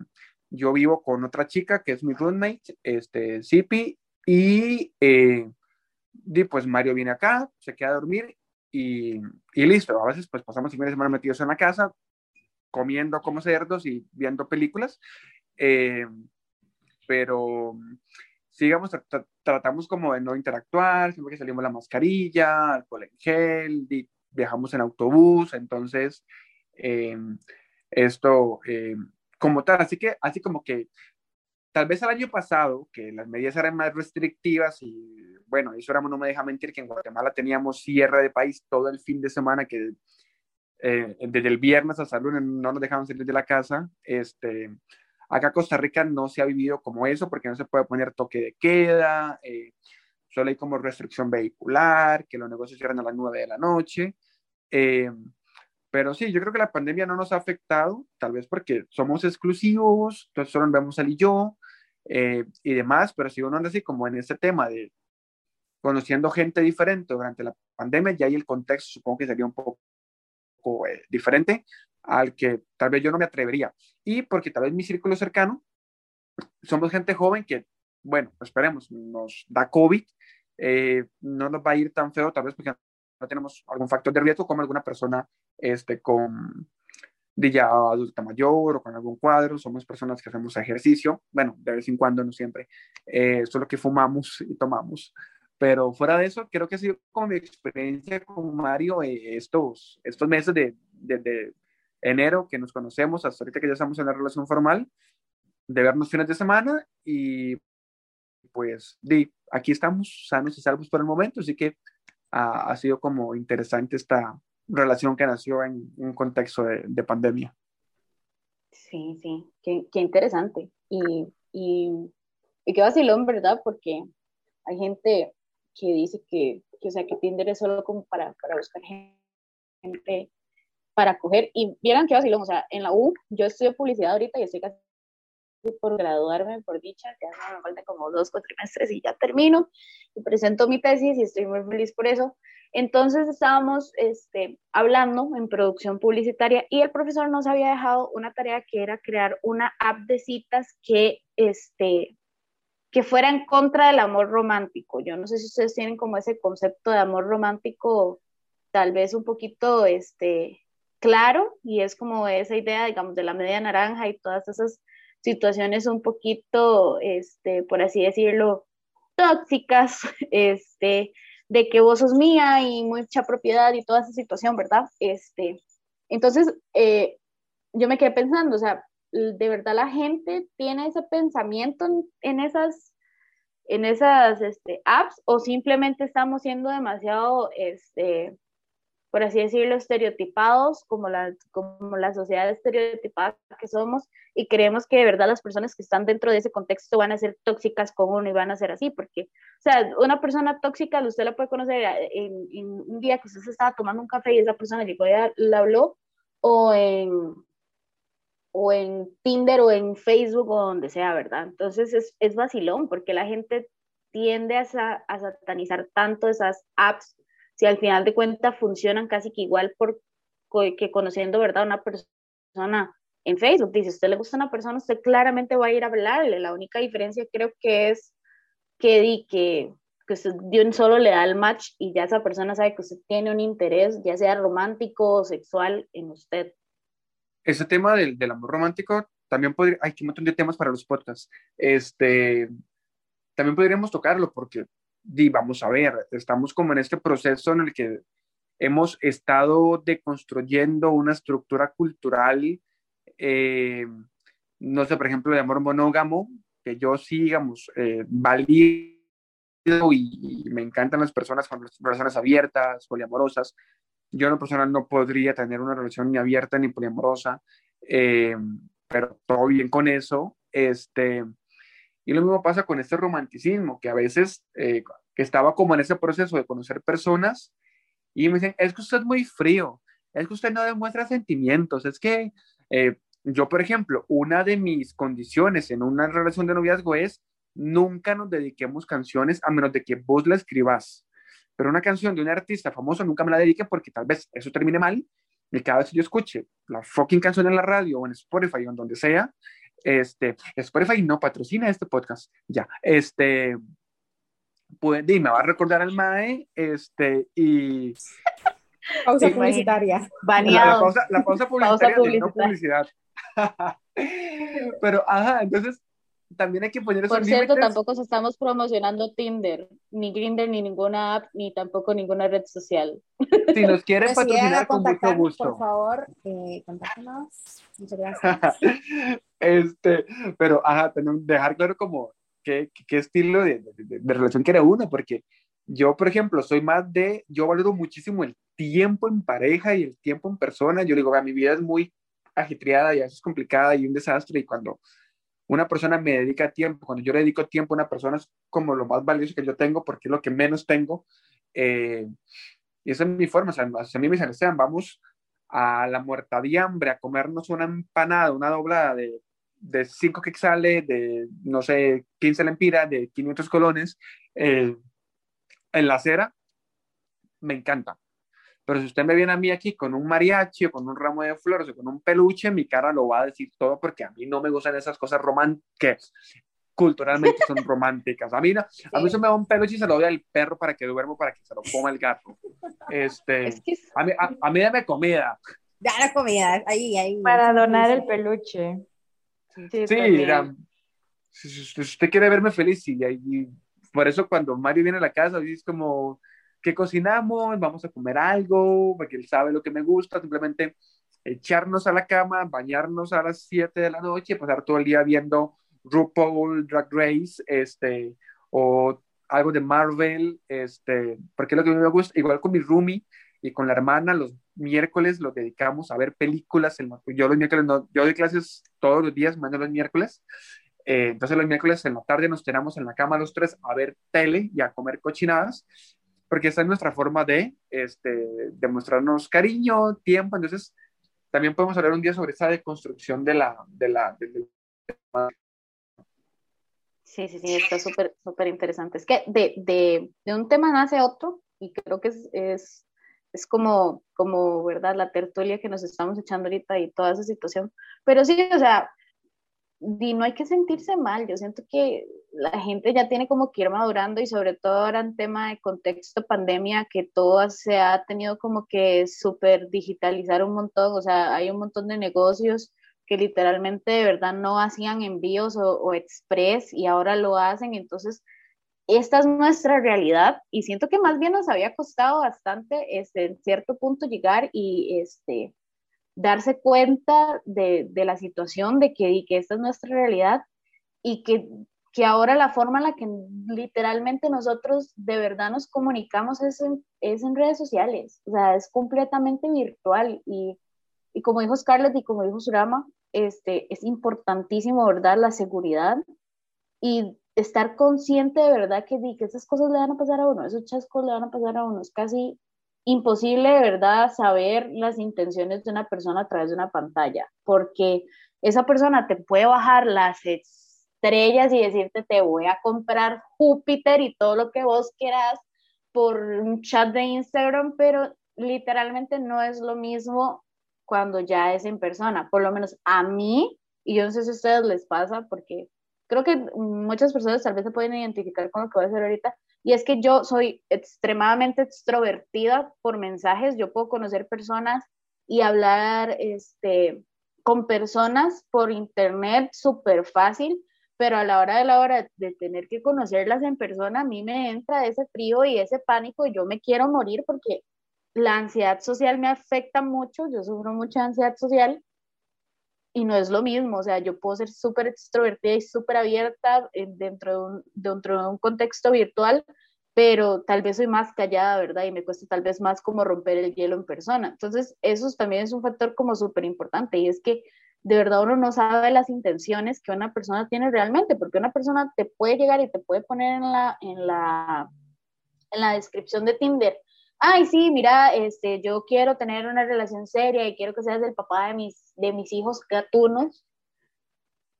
Speaker 2: yo vivo con otra chica que es mi roommate, este, Zipi, y, y pues Mario viene acá, se queda a dormir y, y, listo. A veces pues pasamos el fin de semana metidos en la casa, comiendo como cerdos y viendo películas. Eh, pero sigamos, tratamos como de no interactuar, siempre que salimos la mascarilla, alcohol en gel, viajamos en autobús, entonces eh, esto eh, como tal, así que así como que tal vez el año pasado, que las medidas eran más restrictivas y bueno, eso era, no me deja mentir, que en Guatemala teníamos cierre de país todo el fin de semana, que eh, desde el viernes hasta el lunes no nos dejaban salir de la casa. Este, acá Costa Rica no se ha vivido como eso porque no se puede poner toque de queda, eh, solo hay como restricción vehicular, que los negocios cierran a las 9 de la noche. Eh, pero sí, yo creo que la pandemia no nos ha afectado, tal vez porque somos exclusivos, entonces solo nos vemos él y yo y demás, pero si uno anda así como en este tema de conociendo gente diferente durante la pandemia, ya ahí el contexto supongo que sería un poco eh, diferente al que tal vez yo no me atrevería. Y porque tal vez mi círculo cercano somos gente joven que, bueno, esperemos, nos da COVID, eh, no nos va a ir tan feo, tal vez porque no tenemos algún factor de riesgo como alguna persona este, con de ya adulta mayor o con algún cuadro, somos personas que hacemos ejercicio, bueno, de vez en cuando, no siempre, eh, solo que fumamos y tomamos, pero fuera de eso, creo que ha sido como mi experiencia con Mario eh, estos, estos meses de, de, enero que nos conocemos hasta ahorita que ya estamos en la relación formal, de vernos fines de semana y pues de, aquí estamos sanos y salvos por el momento, así que ha, ha sido como interesante esta relación que nació en un contexto de, de pandemia.
Speaker 1: Sí, sí, qué, qué interesante. Y, y, y qué vacilón, ¿verdad? Porque hay gente, que dice que, que, o sea, que Tinder es solo como para, para buscar gente para coger. Y vieran qué vacilón, o sea, en la U yo estudio publicidad ahorita y estoy casi por graduarme, por dicha, ya me faltan como dos cuatrimestres y ya termino y presento mi tesis y estoy muy feliz por eso. Entonces estábamos este, hablando en producción publicitaria y el profesor nos había dejado una tarea que era crear una app de citas que este, que fuera en contra del amor romántico. Yo no sé si ustedes tienen como ese concepto de amor romántico tal vez un poquito este, claro y es como esa idea, digamos, de la media naranja y todas esas situaciones un poquito, este, por así decirlo, tóxicas, este, de que vos sos mía y mucha propiedad y toda esa situación, ¿verdad? Este, entonces, eh, yo me quedé pensando, o sea, de verdad la gente tiene ese pensamiento en, esas este, apps o simplemente estamos siendo demasiado, este, por así decirlo, estereotipados como la, como la sociedad estereotipada que somos y creemos que de verdad las personas que están dentro de ese contexto van a ser tóxicas con uno y van a ser así, porque, o sea, una persona tóxica usted la puede conocer en, un día que usted se estaba tomando un café y esa persona le, le habló o en o en Tinder o en Facebook o donde sea, ¿verdad? Entonces es, es vacilón porque la gente tiende a, a, satanizar tanto esas apps si al final de cuentas funcionan casi que igual por, que conociendo, ¿verdad? Una persona en Facebook. Dice, si usted le gusta a una persona, usted claramente va a ir a hablarle. La única diferencia creo que es que, que, que usted de un solo le da el match y ya esa persona sabe que usted tiene un interés, ya sea romántico o sexual, en usted
Speaker 2: ese tema del, del amor romántico también podría, hay un montón de temas para los podcasts. Este, también podríamos tocarlo porque, di, vamos a ver, estamos como en este proceso en el que hemos estado deconstruyendo una estructura cultural, eh, no sé, por ejemplo, de amor monógamo, que yo sí, digamos, eh, valido y, y, me encantan las personas con relaciones abiertas, poliamorosas, yo en lo personal no podría tener una relación ni abierta ni poliamorosa, eh, pero todo bien con eso. Este, y lo mismo pasa con este romanticismo, que a veces eh, que estaba como en ese proceso de conocer personas y me dicen, es que usted es muy frío, es que usted no demuestra sentimientos, es que eh, yo, por ejemplo, una de mis condiciones en una relación de noviazgo es nunca nos dediquemos canciones a menos de que vos la escribas. Pero una canción de un artista famoso nunca me la dedique porque tal vez eso termine mal y cada vez que yo escuche la fucking canción en la radio o en Spotify o en donde sea, este, Spotify no patrocina este podcast, ya, este, pues, y me va a recordar al MAE, este, y...
Speaker 3: Pausa publicitaria.
Speaker 1: Baneado.
Speaker 2: La, pausa, publicitaria, no publicidad. Pero, ajá, entonces también hay que poner
Speaker 1: Por cierto, tampoco estamos promocionando Tinder, ni Grindr, ni ninguna app, ni tampoco ninguna red social.
Speaker 2: Si nos quieren patrocinar, con mucho gusto.
Speaker 3: Por favor, eh, contáctanos. Muchas gracias.
Speaker 2: este, pero, ajá, dejar claro como qué, qué estilo de, de, de, relación quiere uno, porque yo, por ejemplo, soy más de, yo valoro muchísimo el tiempo en pareja y el tiempo en persona. Yo digo, mi vida es muy ajetreada y a veces complicada y un desastre y cuando una persona me dedica tiempo, cuando yo le dedico tiempo a una persona es como lo más valioso que yo tengo porque es lo que menos tengo. Eh, y esa es mi forma. O sea, a mí me dicen, vamos a la muerta de hambre a comernos una empanada, una doblada de, de cinco quexales, de, no sé, 15 lempiras, de 500 colones eh, en la acera. Me encanta. Pero si usted me viene a mí aquí con un mariachi o con un ramo de flores o con un peluche, mi cara lo va a decir todo porque a mí no me gustan esas cosas románticas. Culturalmente son románticas. A mí, no, a mí se me da un peluche y se lo doy al perro para que duermo, para que se lo coma el gato. Este, a, mí, a, mí dame comida.
Speaker 3: La comida, ahí, ahí.
Speaker 4: Para donar el peluche.
Speaker 2: Sí, si, usted quiere verme feliz, y, y por eso cuando Mario viene a la casa, es como, que cocinamos, vamos a comer algo, porque él sabe lo que me gusta, simplemente echarnos a la cama, bañarnos a las 7 de la noche, pasar todo el día viendo RuPaul, Drag Race, este, o algo de Marvel, este, porque lo que me gusta, igual con mi roomie y con la hermana, los miércoles los dedicamos a ver películas, yo los miércoles, no, yo doy clases todos los días, menos los miércoles, eh, entonces los miércoles en la tarde nos tiramos en la cama los tres a ver tele y a comer cochinadas, porque esa es nuestra forma de este, demostrarnos cariño, tiempo, entonces también podemos hablar un día sobre esa deconstrucción de la... De la
Speaker 1: Sí, sí, sí, está súper, súper interesante. Es que de, de, de, un tema nace otro y creo que es, es, es como, como, ¿verdad? La tertulia que nos estamos echando ahorita y toda esa situación. Pero sí, o sea, y no hay que sentirse mal, yo siento que la gente ya tiene como que ir madurando y sobre todo ahora en tema de contexto pandemia, que todo se ha tenido como que súper digitalizar un montón, o sea, hay un montón de negocios que literalmente de verdad no hacían envíos o, o express y ahora lo hacen, entonces esta es nuestra realidad y siento que más bien nos había costado bastante este, en cierto punto llegar y este, darse cuenta de, de la situación, de que, que esta es nuestra realidad y que, que ahora la forma en la que literalmente nosotros de verdad nos comunicamos es en, es en redes sociales, o sea, es completamente virtual y, y como dijo Scarlett y como dijo Surama, este, es importantísimo, ¿verdad? La seguridad y estar consciente de verdad que, que esas cosas le van a pasar a uno, esos chascos le van a pasar a uno, es casi imposible de verdad saber las intenciones de una persona a través de una pantalla, porque esa persona te puede bajar las estrellas y decirte te voy a comprar Júpiter y todo lo que vos quieras por un chat de Instagram, pero literalmente no es lo mismo cuando ya es en persona, por lo menos a mí, y yo no sé si a ustedes les pasa, porque creo que muchas personas tal vez se pueden identificar con lo que voy a hacer ahorita, y es que yo soy extremadamente extrovertida por mensajes, yo puedo conocer personas y hablar este, con personas por internet súper fácil, pero a la hora de la hora de tener que conocerlas en persona, a mí me entra ese frío y ese pánico y yo me quiero morir porque la ansiedad social me afecta mucho, yo sufro mucha ansiedad social y no es lo mismo, o sea, yo puedo ser súper extrovertida y súper abierta dentro de, un, dentro de un contexto virtual, pero tal vez soy más callada, ¿verdad? Y me cuesta tal vez más como romper el hielo en persona. Entonces, eso también es un factor como súper importante y es que de verdad uno no sabe las intenciones que una persona tiene realmente, porque una persona te puede llegar y te puede poner en la, en la, en la descripción de Tinder, ay, sí, mira, este, yo quiero tener una relación seria y quiero que seas el papá de mis, de mis hijos gatunos,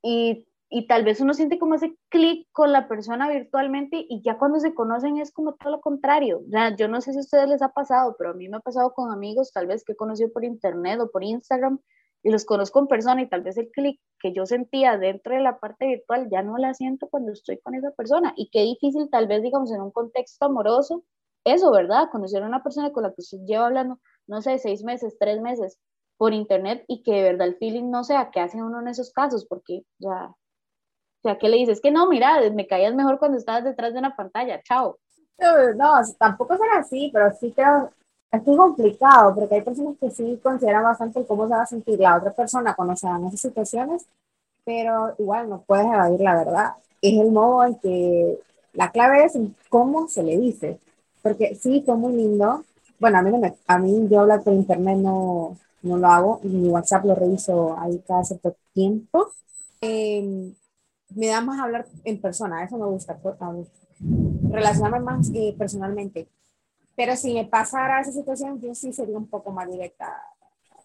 Speaker 1: y y tal vez uno siente como ese clic con la persona virtualmente y ya cuando se conocen es como todo lo contrario. O yo no sé si a ustedes les ha pasado, pero a mí me ha pasado con amigos tal vez que he conocido por internet o por Instagram y los conozco en persona y tal vez el clic que yo sentía dentro de la parte virtual ya no la siento cuando estoy con esa persona y qué difícil tal vez digamos en un contexto amoroso eso, ¿verdad? Conocer a una persona con la que usted lleva hablando, no sé, seis meses, tres meses por internet y que de verdad el feeling no sea, ¿qué hace uno en esos casos? Porque, ya, o sea, ¿qué le dices? Que no, mira, me caías mejor cuando estabas detrás de una pantalla, chao.
Speaker 3: No, tampoco será así, pero sí creo, es muy complicado, porque hay personas que sí consideran bastante cómo se va a sentir la otra persona cuando se dan esas situaciones, pero igual no puedes evadir la verdad. Es el modo en que la clave es cómo se le dice, porque sí, fue muy lindo. Bueno, a mí, me, a mí yo hablar por internet no, no lo hago, mi WhatsApp lo reviso ahí cada cierto tiempo. Eh, me da más hablar en persona, eso me gusta, relacionarme más eh, personalmente. Pero si me pasara esa situación, yo sí sería un poco más directa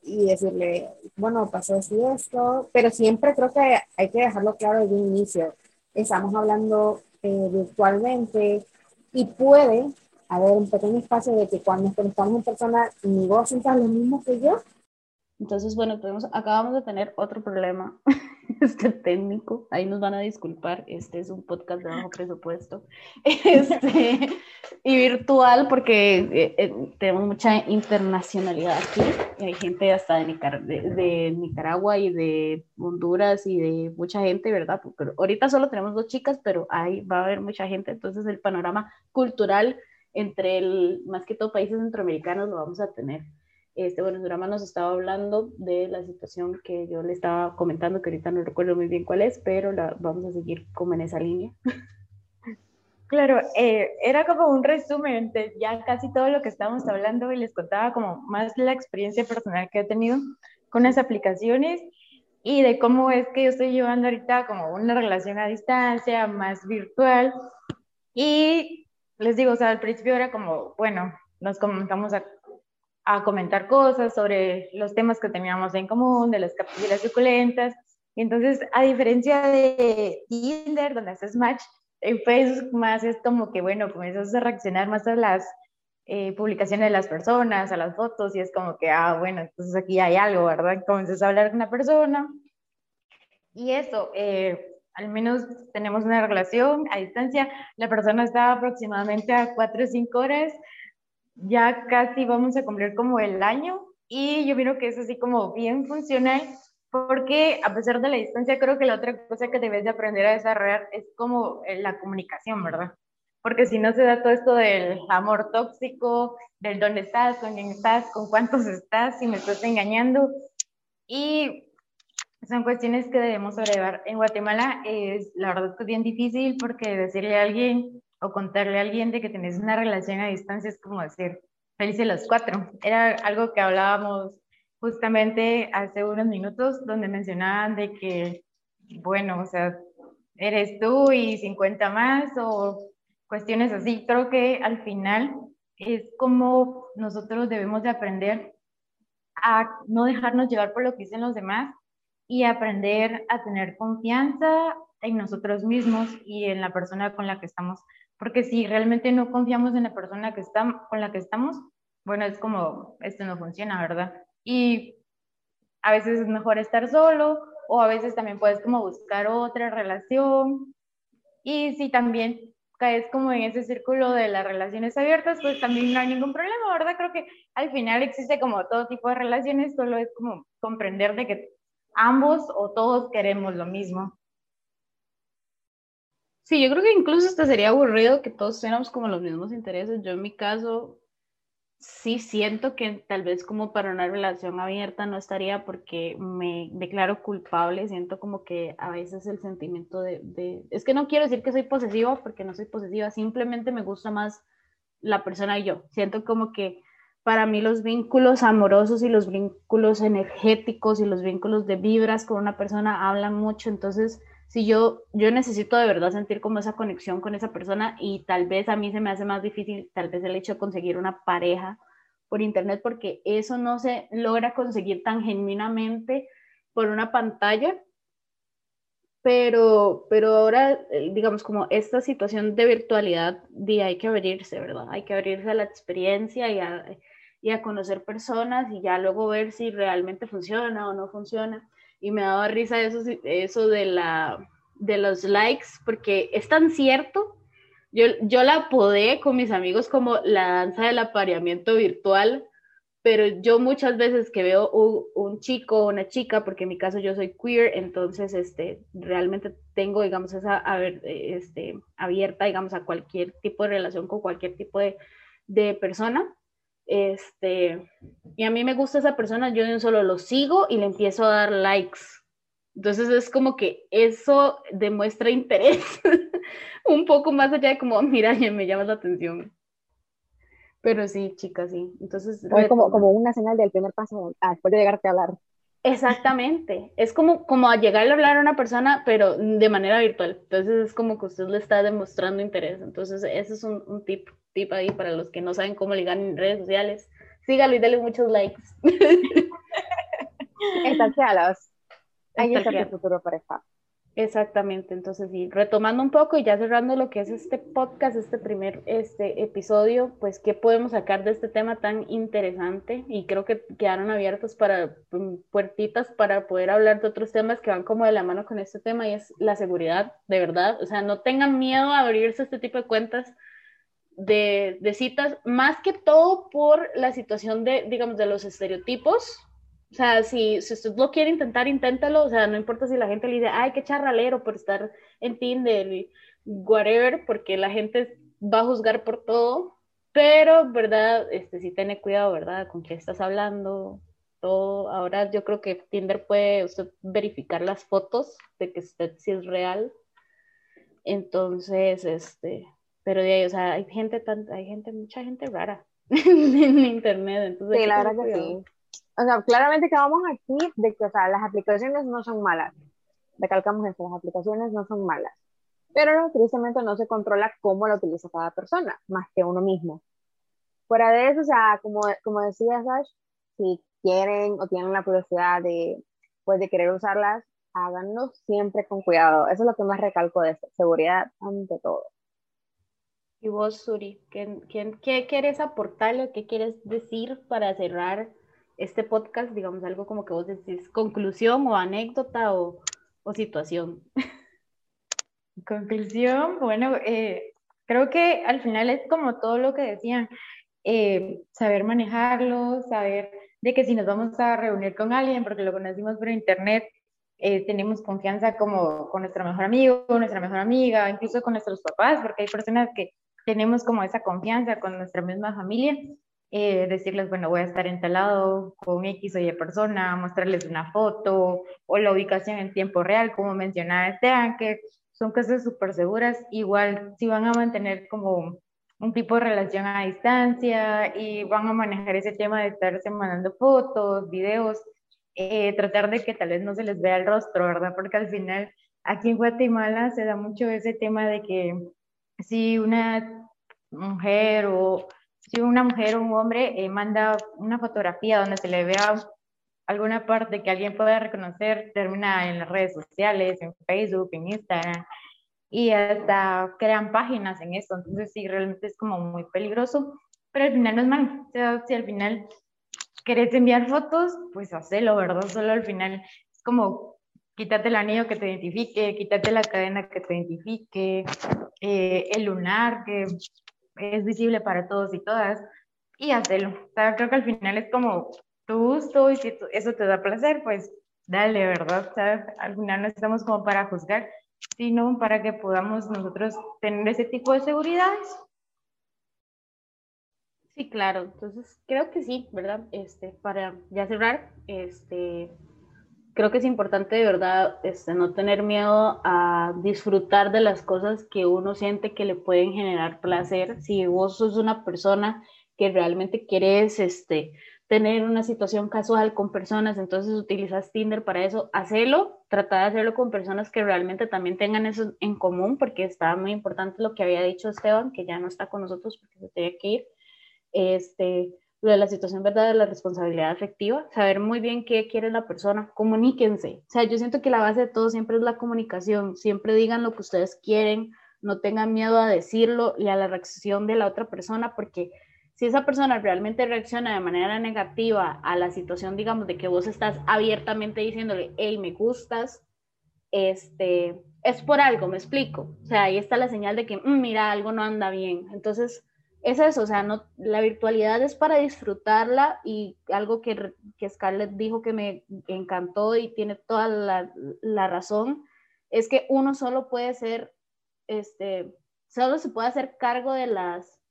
Speaker 3: y decirle, bueno, pasó y esto, pero siempre creo que hay que dejarlo claro desde un inicio. Estamos hablando eh, virtualmente y puede haber un pequeño espacio de que cuando estamos en persona, ni vos sientas lo mismo que yo,
Speaker 1: entonces, bueno, tenemos, acabamos de tener otro problema este técnico. Ahí nos van a disculpar. Este es un podcast de bajo presupuesto este, y virtual porque eh, eh, tenemos mucha internacionalidad aquí. hay gente hasta de, de, Nicaragua y de Honduras y de mucha gente, ¿verdad? Pero ahorita solo tenemos dos chicas, pero ahí va a haber mucha gente. Entonces, el panorama cultural entre el, más que todo países centroamericanos lo vamos a tener este, bueno, Durama nos estaba hablando de la situación que yo le estaba comentando, que ahorita no recuerdo muy bien cuál es, pero la, vamos a seguir como en esa línea.
Speaker 4: Claro, eh, era como un resumen de ya casi todo lo que estábamos hablando y les contaba como más la experiencia personal que he tenido con las aplicaciones y de cómo es que yo estoy llevando ahorita como una relación a distancia, más virtual. Y les digo, o sea, al principio era como, bueno, nos comentamos a a comentar cosas sobre los temas que teníamos en común, de las capillas suculentas. Y entonces, a diferencia de Tinder, donde haces match, en Facebook más es como que, bueno, comienzas a reaccionar más a las eh, publicaciones de las personas, a las fotos, y es como que, ah, bueno, entonces aquí hay algo, ¿verdad? Comienzas a hablar con una persona. Y eso, eh, al menos tenemos una relación a distancia. La persona está aproximadamente a 4 o 5 horas ya casi vamos a cumplir como el año y yo miro que es así como bien funcional porque a pesar de la distancia creo que la otra cosa que debes de aprender a desarrollar es como eh, la comunicación, ¿verdad? Porque si no se da todo esto del amor tóxico, del dónde estás, con quién estás, con cuántos estás, si me estás engañando. Y son cuestiones que debemos sobrellevar. En Guatemala es la verdad es bien difícil porque decirle a alguien, o contarle a alguien de que tenés una relación a distancia es como decir, felices los cuatro. Era algo que hablábamos justamente hace unos minutos, donde mencionaban de que, bueno, o sea, eres tú y 50 más o cuestiones así. Creo que al final es como nosotros debemos de aprender a no dejarnos llevar por lo que dicen los demás y aprender a tener confianza en nosotros mismos y en la persona con la que estamos porque si realmente no confiamos en la persona que está, con la que estamos, bueno, es como, esto no funciona, ¿verdad? Y a veces es mejor estar solo o a veces también puedes como buscar otra relación. Y si también caes como en ese círculo de las relaciones abiertas, pues también no hay ningún problema, ¿verdad? Creo que al final existe como todo tipo de relaciones, solo es como comprender de que ambos o todos queremos lo mismo.
Speaker 1: Sí, yo creo que incluso hasta sería aburrido que todos tuviéramos como los mismos intereses. Yo en mi caso sí siento que tal vez como para una relación abierta no estaría porque me declaro culpable, siento como que a veces el sentimiento de, es que no quiero decir que soy posesiva porque no soy posesiva, simplemente me gusta más la persona y yo. Siento como que para mí los vínculos amorosos y los vínculos energéticos y los vínculos de vibras con una persona hablan mucho, entonces si yo, yo necesito de verdad sentir como esa conexión con esa persona y tal vez a mí se me hace más difícil, tal vez el hecho de conseguir una pareja por internet, porque eso no se logra conseguir tan genuinamente por una pantalla, pero, pero ahora, eh, digamos, como esta situación de virtualidad, hay que abrirse, ¿verdad? Hay que abrirse a la experiencia y a, y a conocer personas y ya luego ver si realmente funciona o no funciona y me daba risa eso, eso de, la, de los likes, porque es tan cierto. Yo, yo la apodé con mis amigos como la danza del apareamiento virtual, pero yo muchas veces que veo un, chico o una chica, porque en mi caso yo soy queer, entonces este, realmente tengo, digamos, esa a este, abierta, digamos, a cualquier tipo de relación con cualquier tipo de, de persona. Este, y a mí me gusta esa persona, yo solo lo sigo y le empiezo a dar likes. Entonces es como que eso demuestra interés un poco más allá de como, mira, ya me llama la atención. Pero sí, chicas, sí. Entonces,
Speaker 3: es como, como una señal del primer paso ah, después de llegarte a hablar.
Speaker 1: Exactamente. Es como, como a llegar a hablar a una persona, pero de manera virtual. Entonces es como que usted le está demostrando interés. Entonces, ese es un, un tip tip ahí para los que no saben cómo ligar en redes sociales. Sígalo y dale muchos likes.
Speaker 3: Estalquealos. Ahí está el futuro pareja.
Speaker 1: Exactamente, entonces sí, retomando un poco y ya cerrando lo que es este podcast, este primer este episodio, pues qué podemos sacar de este tema tan interesante y creo que quedaron abiertos para mm, puertitas para poder hablar de otros temas que van como de la mano con este tema y es la seguridad, de verdad, o sea, no tengan miedo a abrirse este tipo de cuentas, de, citas, más que todo por la situación de, digamos, de los estereotipos. O sea, si, si usted lo quiere intentar, inténtalo. O sea, no importa si la gente le dice, ay, qué charralero por estar en Tinder y whatever, porque la gente va a juzgar por todo. Pero, ¿verdad? Este, sí tiene cuidado, ¿verdad? Con quién estás hablando, todo. Ahora yo creo que Tinder puede usted verificar las fotos de que usted sí es real. Entonces, este, pero de ahí, o sea, hay gente, tan, hay gente, mucha gente rara en internet. Entonces
Speaker 3: sí, la verdad que sí. O sea, claramente que vamos aquí de que, o sea, las aplicaciones no son malas. Recalcamos esto, las aplicaciones no son malas. Pero tristemente no se controla cómo lo utiliza cada persona, más que uno mismo. Fuera de eso, o sea, como, como decía Sash, si quieren o tienen la curiosidad de, pues, de querer usarlas, háganlo siempre con cuidado. Eso es lo que más recalco de esto, seguridad ante todo.
Speaker 1: Y vos, Suri, ¿qué, qué, quieres aportarle? ¿Qué quieres decir para cerrar este podcast? Digamos, algo como que vos decís, conclusión o anécdota o, o situación.
Speaker 4: Conclusión, bueno, eh, creo que al final es como todo lo que decían, eh, saber manejarlo, saber de que si nos vamos a reunir con alguien, porque lo conocimos por internet, eh, tenemos confianza como con nuestro mejor amigo, nuestra mejor amiga, incluso con nuestros papás, porque hay personas que tenemos como esa confianza con nuestra misma familia, eh, decirles, bueno, voy a estar instalado con X o Y persona, mostrarles una foto o la ubicación en tiempo real, como mencionaba Esteban, que son cosas súper seguras. Igual, si van a mantener como un tipo de relación a distancia y van a manejar ese tema de estarse mandando fotos, videos, eh, tratar de que tal vez no se les vea el rostro, ¿verdad? Porque al final aquí en Guatemala se da mucho ese tema de que si una mujer o si una mujer o un hombre eh, manda una fotografía donde se le vea alguna parte que alguien pueda reconocer, termina en las redes sociales, en Facebook, en Instagram, y hasta crean páginas en eso. Entonces sí, realmente es como muy peligroso, pero al final no es malo. O sea, si al final querés enviar fotos, pues hacelo, ¿verdad? Solo al final es como quítate el anillo que te identifique, quítate la cadena que te identifique, eh, el lunar que es visible para todos y todas, y hazlo. O sea, creo que al final es como tu gusto y si eso te da placer, pues dale, ¿verdad? Sea, al final no estamos como para juzgar, sino para que podamos nosotros tener ese tipo de seguridades.
Speaker 1: Sí, claro. Entonces, creo que sí, ¿verdad? Este, para ya cerrar, este, creo que es importante de verdad este, no tener miedo a disfrutar de las cosas que uno siente que le pueden generar placer. Si vos sos una persona que realmente quieres este, tener una situación casual con personas, entonces utilizas Tinder para eso, hacelo, trata de hacerlo con personas que realmente también tengan eso en común, porque está muy importante lo que había dicho Esteban, que ya no está con nosotros porque se tenía que ir, este, lo de la situación verdad de la responsabilidad afectiva, saber muy bien qué quiere la persona, comuníquense. O sea, yo siento que la base de todo siempre es la comunicación, siempre digan lo que ustedes quieren, no tengan miedo a decirlo y a la reacción de la otra persona, porque si esa persona realmente reacciona de manera negativa a la situación, digamos, de que vos estás abiertamente diciéndole, hey, me gustas, este, es por algo, me explico. O sea, ahí está la señal de que, mm, mira, algo no anda bien. Entonces, es eso, o sea, no, la virtualidad es para disfrutarla y algo que, que Scarlett dijo que me encantó y tiene toda la, la, razón, es que uno solo puede ser, este, solo se puede hacer cargo de las,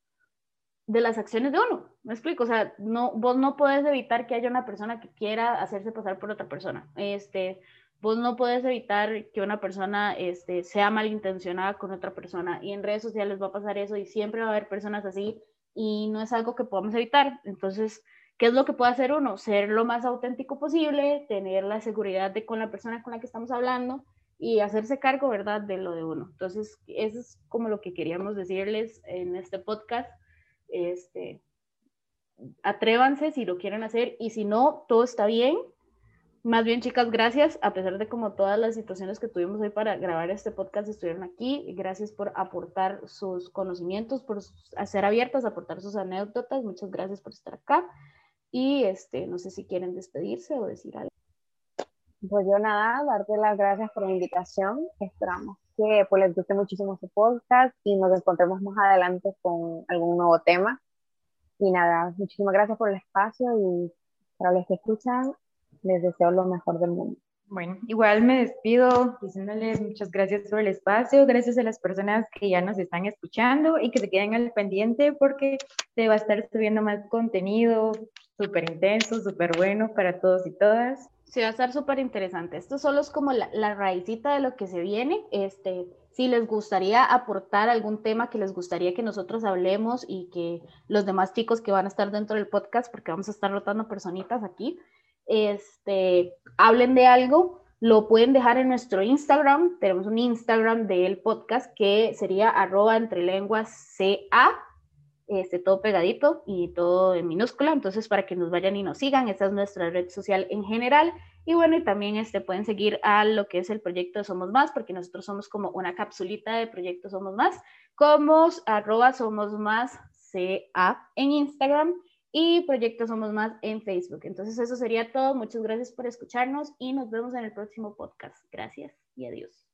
Speaker 1: de las acciones de uno, me explico, o sea, no, vos no puedes evitar que haya una persona que quiera hacerse pasar por otra persona, este, vos no puedes evitar que una persona este, sea malintencionada con otra persona y en redes sociales va a pasar eso y siempre va a haber personas así y no es algo que podamos evitar. Entonces, ¿qué es lo que puede hacer uno? Ser lo más auténtico posible, tener la seguridad de con la persona con la que estamos hablando y hacerse cargo, ¿verdad?, de lo de uno. Entonces, eso es como lo que queríamos decirles en este podcast. Este, atrévanse si lo quieren hacer y si no, todo está bien más bien, chicas, gracias, a pesar de como todas las situaciones que tuvimos hoy para grabar este podcast, estuvieron aquí. Gracias por aportar sus conocimientos, por ser abiertas, aportar sus anécdotas. Muchas gracias por estar acá. Y este, no sé si quieren despedirse o decir algo.
Speaker 3: Pues yo nada, darte las gracias por la invitación. Esperamos que pues, les guste muchísimo este podcast y nos encontremos más adelante con algún nuevo tema. Y nada, muchísimas gracias por el espacio y para los que escuchan, les deseo lo mejor del mundo.
Speaker 4: Bueno, igual me despido diciéndoles muchas gracias por el espacio, gracias a las personas que ya nos están escuchando y que se queden al pendiente porque se va a estar subiendo más contenido súper intenso, súper bueno para todos y todas.
Speaker 1: Sí, va a estar súper interesante. Esto solo es como la, la raicita de lo que se viene. Este, si les gustaría aportar algún tema que les gustaría que nosotros hablemos y que los demás chicos que van a estar dentro del podcast, porque vamos a estar rotando personitas aquí, este, hablen de algo, lo pueden dejar en nuestro Instagram. Tenemos un Instagram del podcast que sería arroba entre lenguas CA, este, todo pegadito y todo en minúscula. Entonces, para que nos vayan y nos sigan, esta es nuestra red social en general. Y bueno, y también este, pueden seguir a lo que es el proyecto Somos Más, porque nosotros somos como una capsulita de proyecto Somos Más, como arroba Somos Más CA en Instagram y Proyecto Somos Más en Facebook. Entonces eso sería todo. Muchas gracias por escucharnos y nos vemos en el próximo podcast. Gracias y adiós.